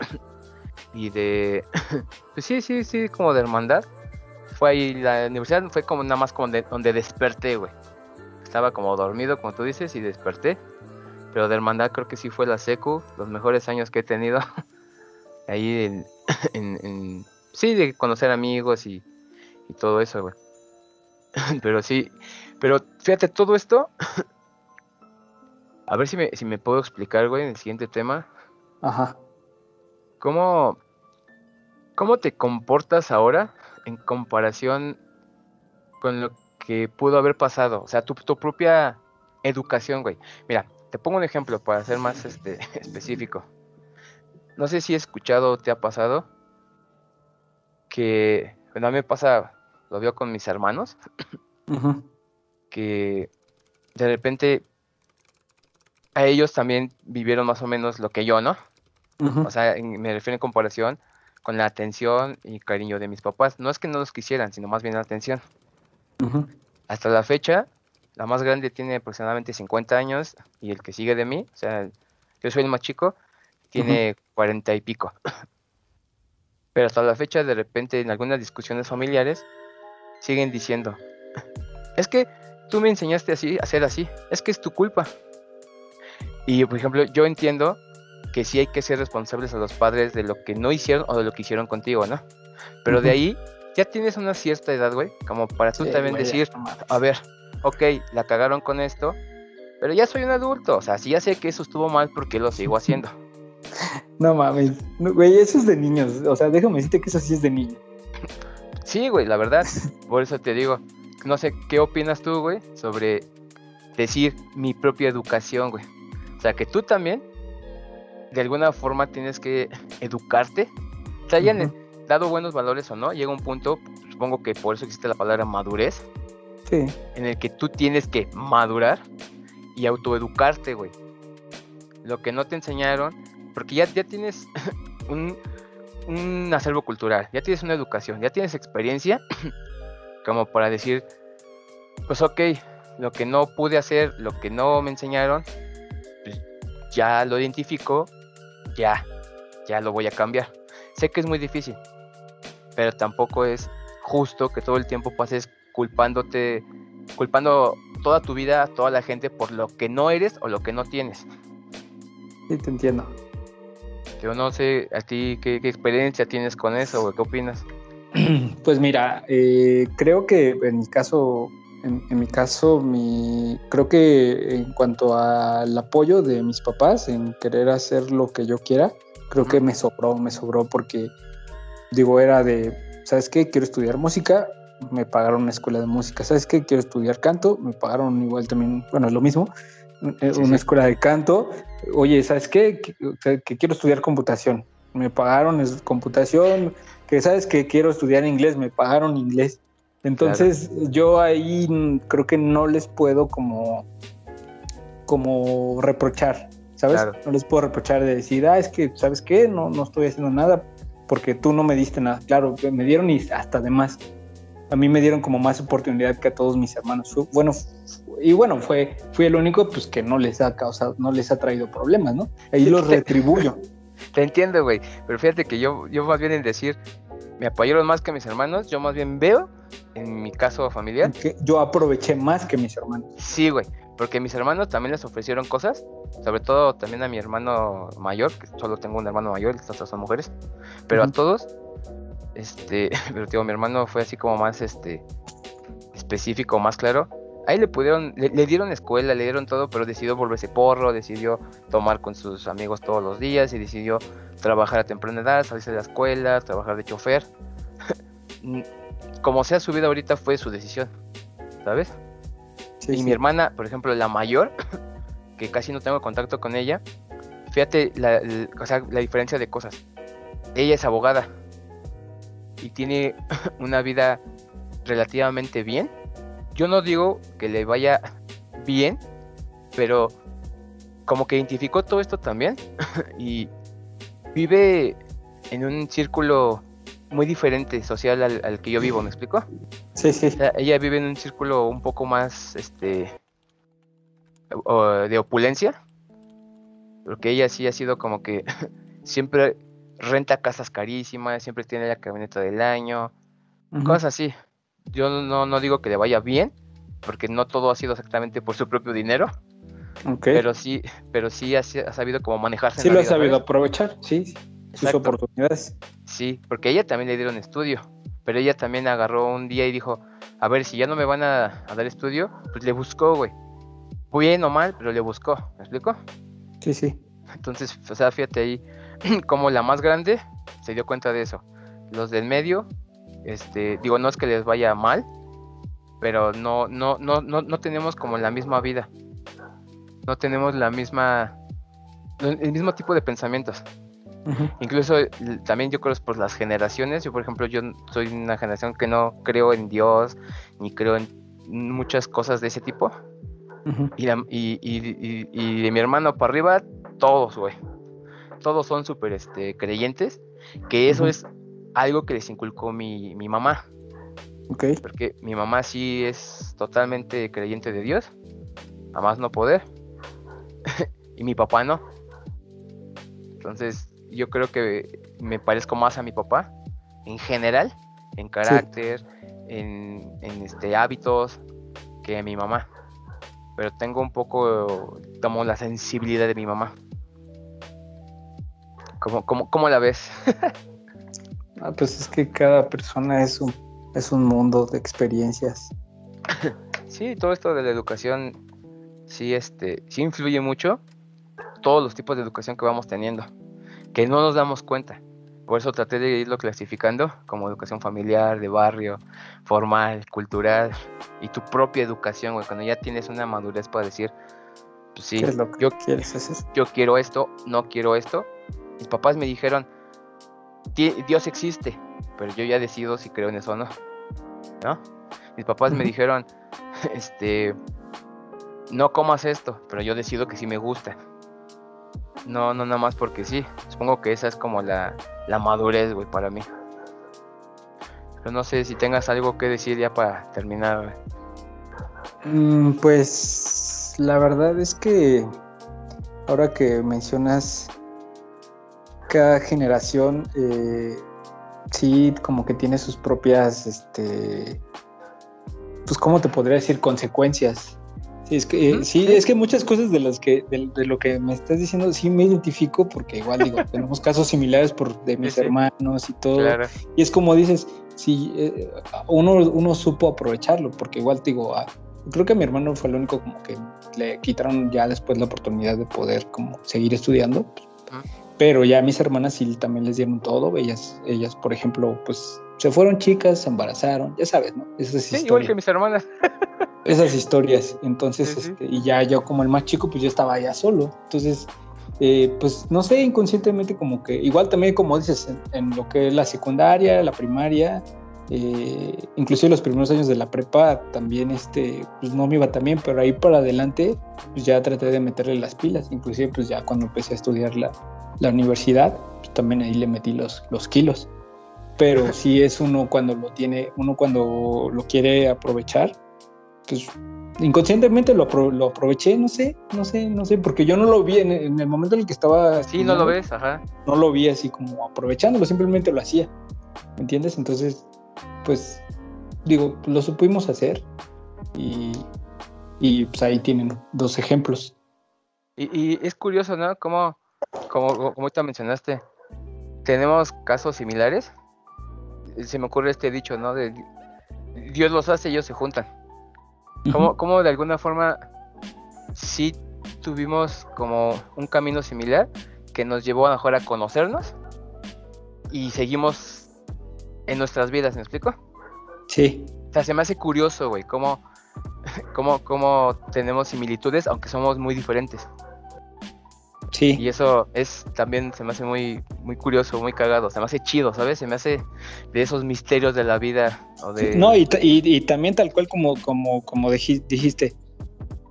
Y de, [laughs] pues sí, sí, sí, como de hermandad. Fue ahí, la universidad fue como nada más como donde desperté, güey. Estaba como dormido, como tú dices, y desperté. Pero de hermandad creo que sí fue la secu, los mejores años que he tenido. [laughs] ahí [laughs] en, en, sí, de conocer amigos y, y todo eso, güey. pero sí, pero fíjate, todo esto, a ver si me, si me puedo explicar, güey, en el siguiente tema. Ajá. ¿Cómo, ¿Cómo te comportas ahora en comparación con lo que pudo haber pasado? O sea, tu, tu propia educación, güey. Mira, te pongo un ejemplo para ser más este, [laughs] específico. No sé si he escuchado o te ha pasado que, bueno, a mí me pasa, lo veo con mis hermanos, [coughs] que de repente a ellos también vivieron más o menos lo que yo, ¿no? O sea, me refiero en comparación con la atención y cariño de mis papás. No es que no los quisieran, sino más bien la atención. Hasta la fecha, la más grande tiene aproximadamente 50 años y el que sigue de mí, o sea, yo soy el más chico, tiene 40 y pico. [laughs] Pero hasta la fecha, de repente, en algunas discusiones familiares, siguen diciendo, [laughs] es que tú me enseñaste así, a ser así, es que es tu culpa. Y, por ejemplo, yo entiendo que sí hay que ser responsables a los padres de lo que no hicieron o de lo que hicieron contigo, ¿no? Pero de ahí ya tienes una cierta edad, güey, como para tú también decir, a ver, ok, la cagaron con esto, pero ya soy un adulto, o sea, sí ya sé que eso estuvo mal porque lo sigo haciendo. [laughs] No mames, güey, eso es de niños, o sea, déjame decirte que eso sí es de niño. Sí, güey, la verdad, por eso te digo, no sé, ¿qué opinas tú, güey, sobre decir mi propia educación, güey? O sea, que tú también, de alguna forma, tienes que educarte, te hayan dado buenos valores o no, llega un punto, supongo que por eso existe la palabra madurez, en el que tú tienes que madurar y autoeducarte, güey. Lo que no te enseñaron, porque ya, ya tienes [laughs] un, un acervo cultural, ya tienes una educación, ya tienes experiencia, [clears throat] como para decir, pues ok, lo que no pude hacer, lo que no me enseñaron, pues ya lo identifico, ya, ya lo voy a cambiar. Sé que es muy difícil, pero tampoco es justo que todo el tiempo pases culpándote, culpando toda tu vida a toda la gente por lo que no eres o lo que no tienes. Sí, te entiendo. Yo no sé, a ti, ¿qué, experiencia tienes con eso o qué opinas? [clears throat] Pues mira, eh, creo que en mi caso, en, mi caso, mi, creo que en cuanto al apoyo de mis papás en querer hacer lo que yo quiera, creo que me sobró, me sobró porque, digo, era de, ¿sabes qué? Quiero estudiar música, me pagaron una escuela de música. ¿Sabes qué? Quiero estudiar canto, me pagaron igual también, bueno, es lo mismo, eh, una escuela de canto. Oye, ¿sabes qué? Que, quiero estudiar computación. Me pagaron computación, que sabes que quiero estudiar inglés, me pagaron inglés. Entonces yo ahí creo que no les puedo como, como reprochar, ¿sabes? No les puedo reprochar de decir, ah, es que, ¿sabes qué? No, no estoy haciendo nada porque tú no me diste nada. Claro, me dieron y hasta de más a mí me dieron como más oportunidad que a todos mis hermanos. Bueno, y bueno, fue, fui el único pues que no les ha causado, no les ha traído problemas, ¿no? Ahí los retribuyo. [laughs] Te entiendo, güey, pero fíjate que yo, yo más bien en decir, me apoyaron más que mis hermanos, yo más bien veo, en mi caso familiar. Que yo aproveché más que mis hermanos. Sí, güey, porque mis hermanos también les ofrecieron cosas, sobre todo también a mi hermano mayor, que solo tengo un hermano mayor, estas son mujeres, pero a todos este, [laughs] pero digo, mi hermano fue así como más este específico, más claro. Ahí le pudieron, le, dieron escuela, le dieron todo, pero decidió volverse porro, decidió tomar con sus amigos todos los días y decidió trabajar a temprana edad, salirse de la escuela, trabajar de chofer. [laughs] como sea su vida ahorita fue su decisión, ¿sabes? y mi hermana, por ejemplo, la mayor, [laughs] que casi no tengo contacto con ella, fíjate la, o sea, la diferencia de cosas. Ella es abogada y tiene [laughs] una vida relativamente bien. Yo no digo que le vaya bien, pero como que identificó todo esto también [laughs] y vive en un círculo muy diferente social al, que yo vivo, ¿me explico? Sí, sí. ella vive en un círculo un poco más, este, de opulencia, porque ella sí ha sido como que [laughs] siempre renta casas carísimas, siempre tiene la camioneta del año, cosas así. Yo no, no digo que le vaya bien, porque no todo ha sido exactamente por su propio dinero. Pero sí, pero sí ha, sabido cómo manejarse. Sí lo ha sabido aprovechar, sí, sus oportunidades. Sí, porque ella también le dieron estudio, pero ella también agarró un día y dijo, a ver, si ya no me van a, dar estudio, pues le buscó, güey. Bien o mal, pero le buscó, ¿me explico? Sí, sí. Entonces, o sea, fíjate ahí, [clears throat] como la más grande se dio cuenta de eso. Los del medio, este, digo, no es que les vaya mal, pero no, no, no, no, no tenemos como la misma vida. No tenemos la misma, el mismo tipo de pensamientos. Incluso también yo creo por las generaciones. Yo, por ejemplo, yo soy una generación que no creo en Dios, ni creo en muchas cosas de ese tipo. y, y, de mi hermano para arriba, todos, güey. Todos son súper este, creyentes. Que eso es algo que les inculcó mi, mi mamá. Porque mi mamá sí es totalmente creyente de Dios, a más no poder, [laughs] y mi papá no. Entonces, yo creo que me parezco más a mi papá, en general, en carácter, en, este, hábitos, que a mi mamá. Pero tengo un poco, tomo la sensibilidad de mi mamá. ¿Cómo, cómo, cómo la ves? [laughs] ah, pues es que cada persona es un es un mundo de experiencias. [laughs] Sí, todo esto de la educación sí, este, sí influye mucho. Todos los tipos de educación que vamos teniendo, que no nos damos cuenta. Por eso traté de irlo clasificando como educación familiar, de barrio, formal, cultural y tu propia educación, güey. Cuando ya tienes una madurez para decir, pues sí, yo, yo quiero esto, no quiero esto. Mis papás me dijeron, Dios existe, pero yo ya decido si creo en eso o no. ¿No? Mis papás me dijeron, este, no comas esto, pero yo decido que sí me gusta. No, no nada más porque sí. Supongo que esa es como la, la madurez, güey, para mí. Pero no sé si tengas algo que decir ya para terminar, mm, pues la verdad es que ahora que mencionas cada generación eh, sí como que tiene sus propias, este, pues cómo te podría decir, consecuencias. Sí, es que, sí, es que muchas cosas de las que, de, lo que me estás diciendo, sí me identifico, porque igual digo, [laughs] tenemos casos similares por de mis hermanos y todo. Y es como dices, sí, eh, uno, uno supo aprovecharlo, porque igual digo, ah, creo que a mi hermano fue el único como que le quitaron ya después la oportunidad de poder como seguir estudiando. Pero ya mis hermanas sí también les dieron todo. Ellas, ellas, por ejemplo, pues se fueron chicas, se embarazaron, ya sabes, ¿no? Esas sí, igual que mis hermanas. [laughs] Esas historias. Entonces, Este, y ya yo como el más chico, pues yo estaba ya solo. Entonces, eh, pues no sé, inconscientemente como que, igual también como dices, en, lo que es la secundaria, la primaria, eh, inclusive los primeros años de la prepa también, este, pues no me iba tan bien, pero ahí para adelante, pues ya traté de meterle las pilas, inclusive pues ya cuando empecé a estudiar la, la universidad, pues también ahí le metí los, los kilos. Pero si es uno cuando lo tiene, uno cuando lo quiere aprovechar, pues inconscientemente lo, lo aproveché, no sé, no sé, no sé, porque yo no lo vi en, el momento en el que estaba. Sí, no lo ves, ajá. No lo vi así como aprovechándolo, simplemente lo hacía. ¿Me entiendes? Entonces, pues, digo, lo supimos hacer y, y pues ahí tienen dos ejemplos. Y, y es curioso, ¿no? Cómo como, como te mencionaste, tenemos casos similares. Se me ocurre este dicho, ¿no? De Dios los hace y ellos se juntan. como, de alguna forma sí tuvimos como un camino similar que nos llevó a mejor a conocernos y seguimos en nuestras vidas, ¿me explico? Sí. O sea, se me hace curioso, güey, cómo, [laughs] cómo, cómo tenemos similitudes, aunque somos muy diferentes. Sí. Y eso es también se me hace muy, muy curioso, muy cagado, se me hace chido, ¿sabes? Se me hace de esos misterios de la vida. O de... No, y, y, también tal cual como, como, como dijiste,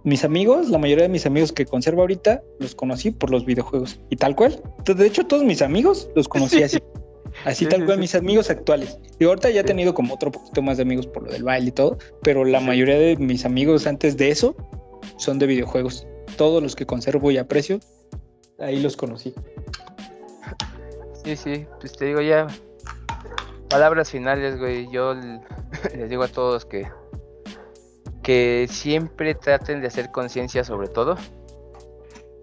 mis amigos, la mayoría de mis amigos que conservo ahorita, los conocí por los videojuegos. Y tal cual. De hecho, todos mis amigos los conocí así. Así tal cual mis amigos actuales. Y ahorita ya he tenido como otro poquito más de amigos por lo del baile y todo, pero la mayoría de mis amigos antes de eso son de videojuegos. Todos los que conservo y aprecio, ahí los conocí. Sí, sí, pues te digo ya. Palabras finales, güey. Yo [laughs] les digo a todos que que siempre traten de hacer conciencia sobre todo.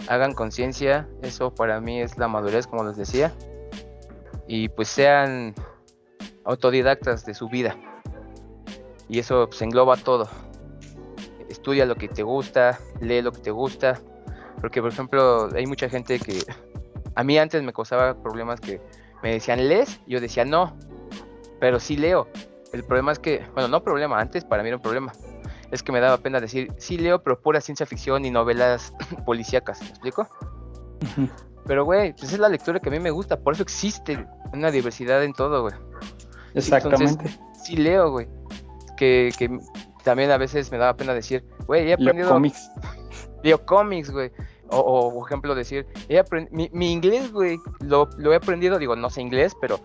Hagan conciencia, eso para mí es la madurez, como les decía. Y pues sean autodidactas de su vida. Y eso pues, engloba todo. Estudia lo que te gusta, lee lo que te gusta. Porque, por ejemplo, hay mucha gente que [laughs] a mí antes me causaba problemas que me decían, ¿lees? Yo decía, no, pero sí leo. El problema es que, bueno, no problema, antes para mí era un problema es que me daba pena decir, sí leo, pero pura ciencia ficción y novelas [laughs] policíacas, ¿me explico? Pero, güey, pues es la lectura que a mí me gusta, por eso existe una diversidad en todo, güey. Exactamente. sí leo, güey. Que, que también a veces me daba pena decir, güey, he aprendido... Leo cómics. Leo cómics, güey. O, o, por ejemplo, decir, he mi, mi, inglés, güey, lo he aprendido, digo, no sé inglés, pero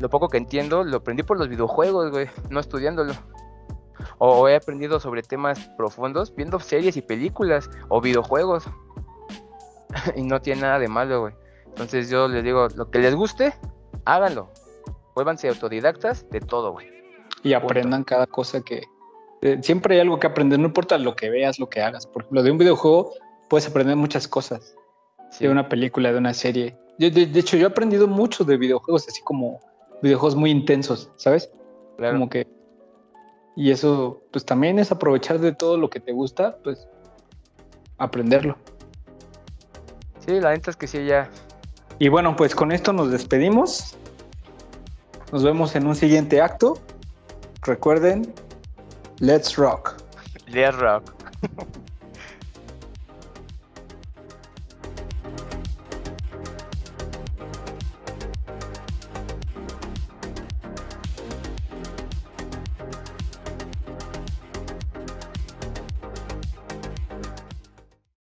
lo poco que entiendo lo aprendí por los videojuegos, güey, no estudiándolo o he aprendido sobre temas profundos viendo series y películas o videojuegos. [laughs] y no tiene nada de malo, güey. Entonces yo les digo, lo que les guste, háganlo. Vuélvanse autodidactas de todo, güey. Y aprendan cada cosa que... Eh, siempre hay algo que aprender, no importa lo que veas, lo que hagas. Por ejemplo, de un videojuego puedes aprender muchas cosas. De una película, de una serie. de, de, hecho, yo he aprendido mucho de videojuegos, así como videojuegos muy intensos, ¿sabes? Como que y eso, pues también es aprovechar de todo lo que te gusta, pues aprenderlo. Sí, la neta es que sí, ya. Y bueno, pues con esto nos despedimos. Nos vemos en un siguiente acto. Recuerden, Let's rock. Let's rock. [laughs]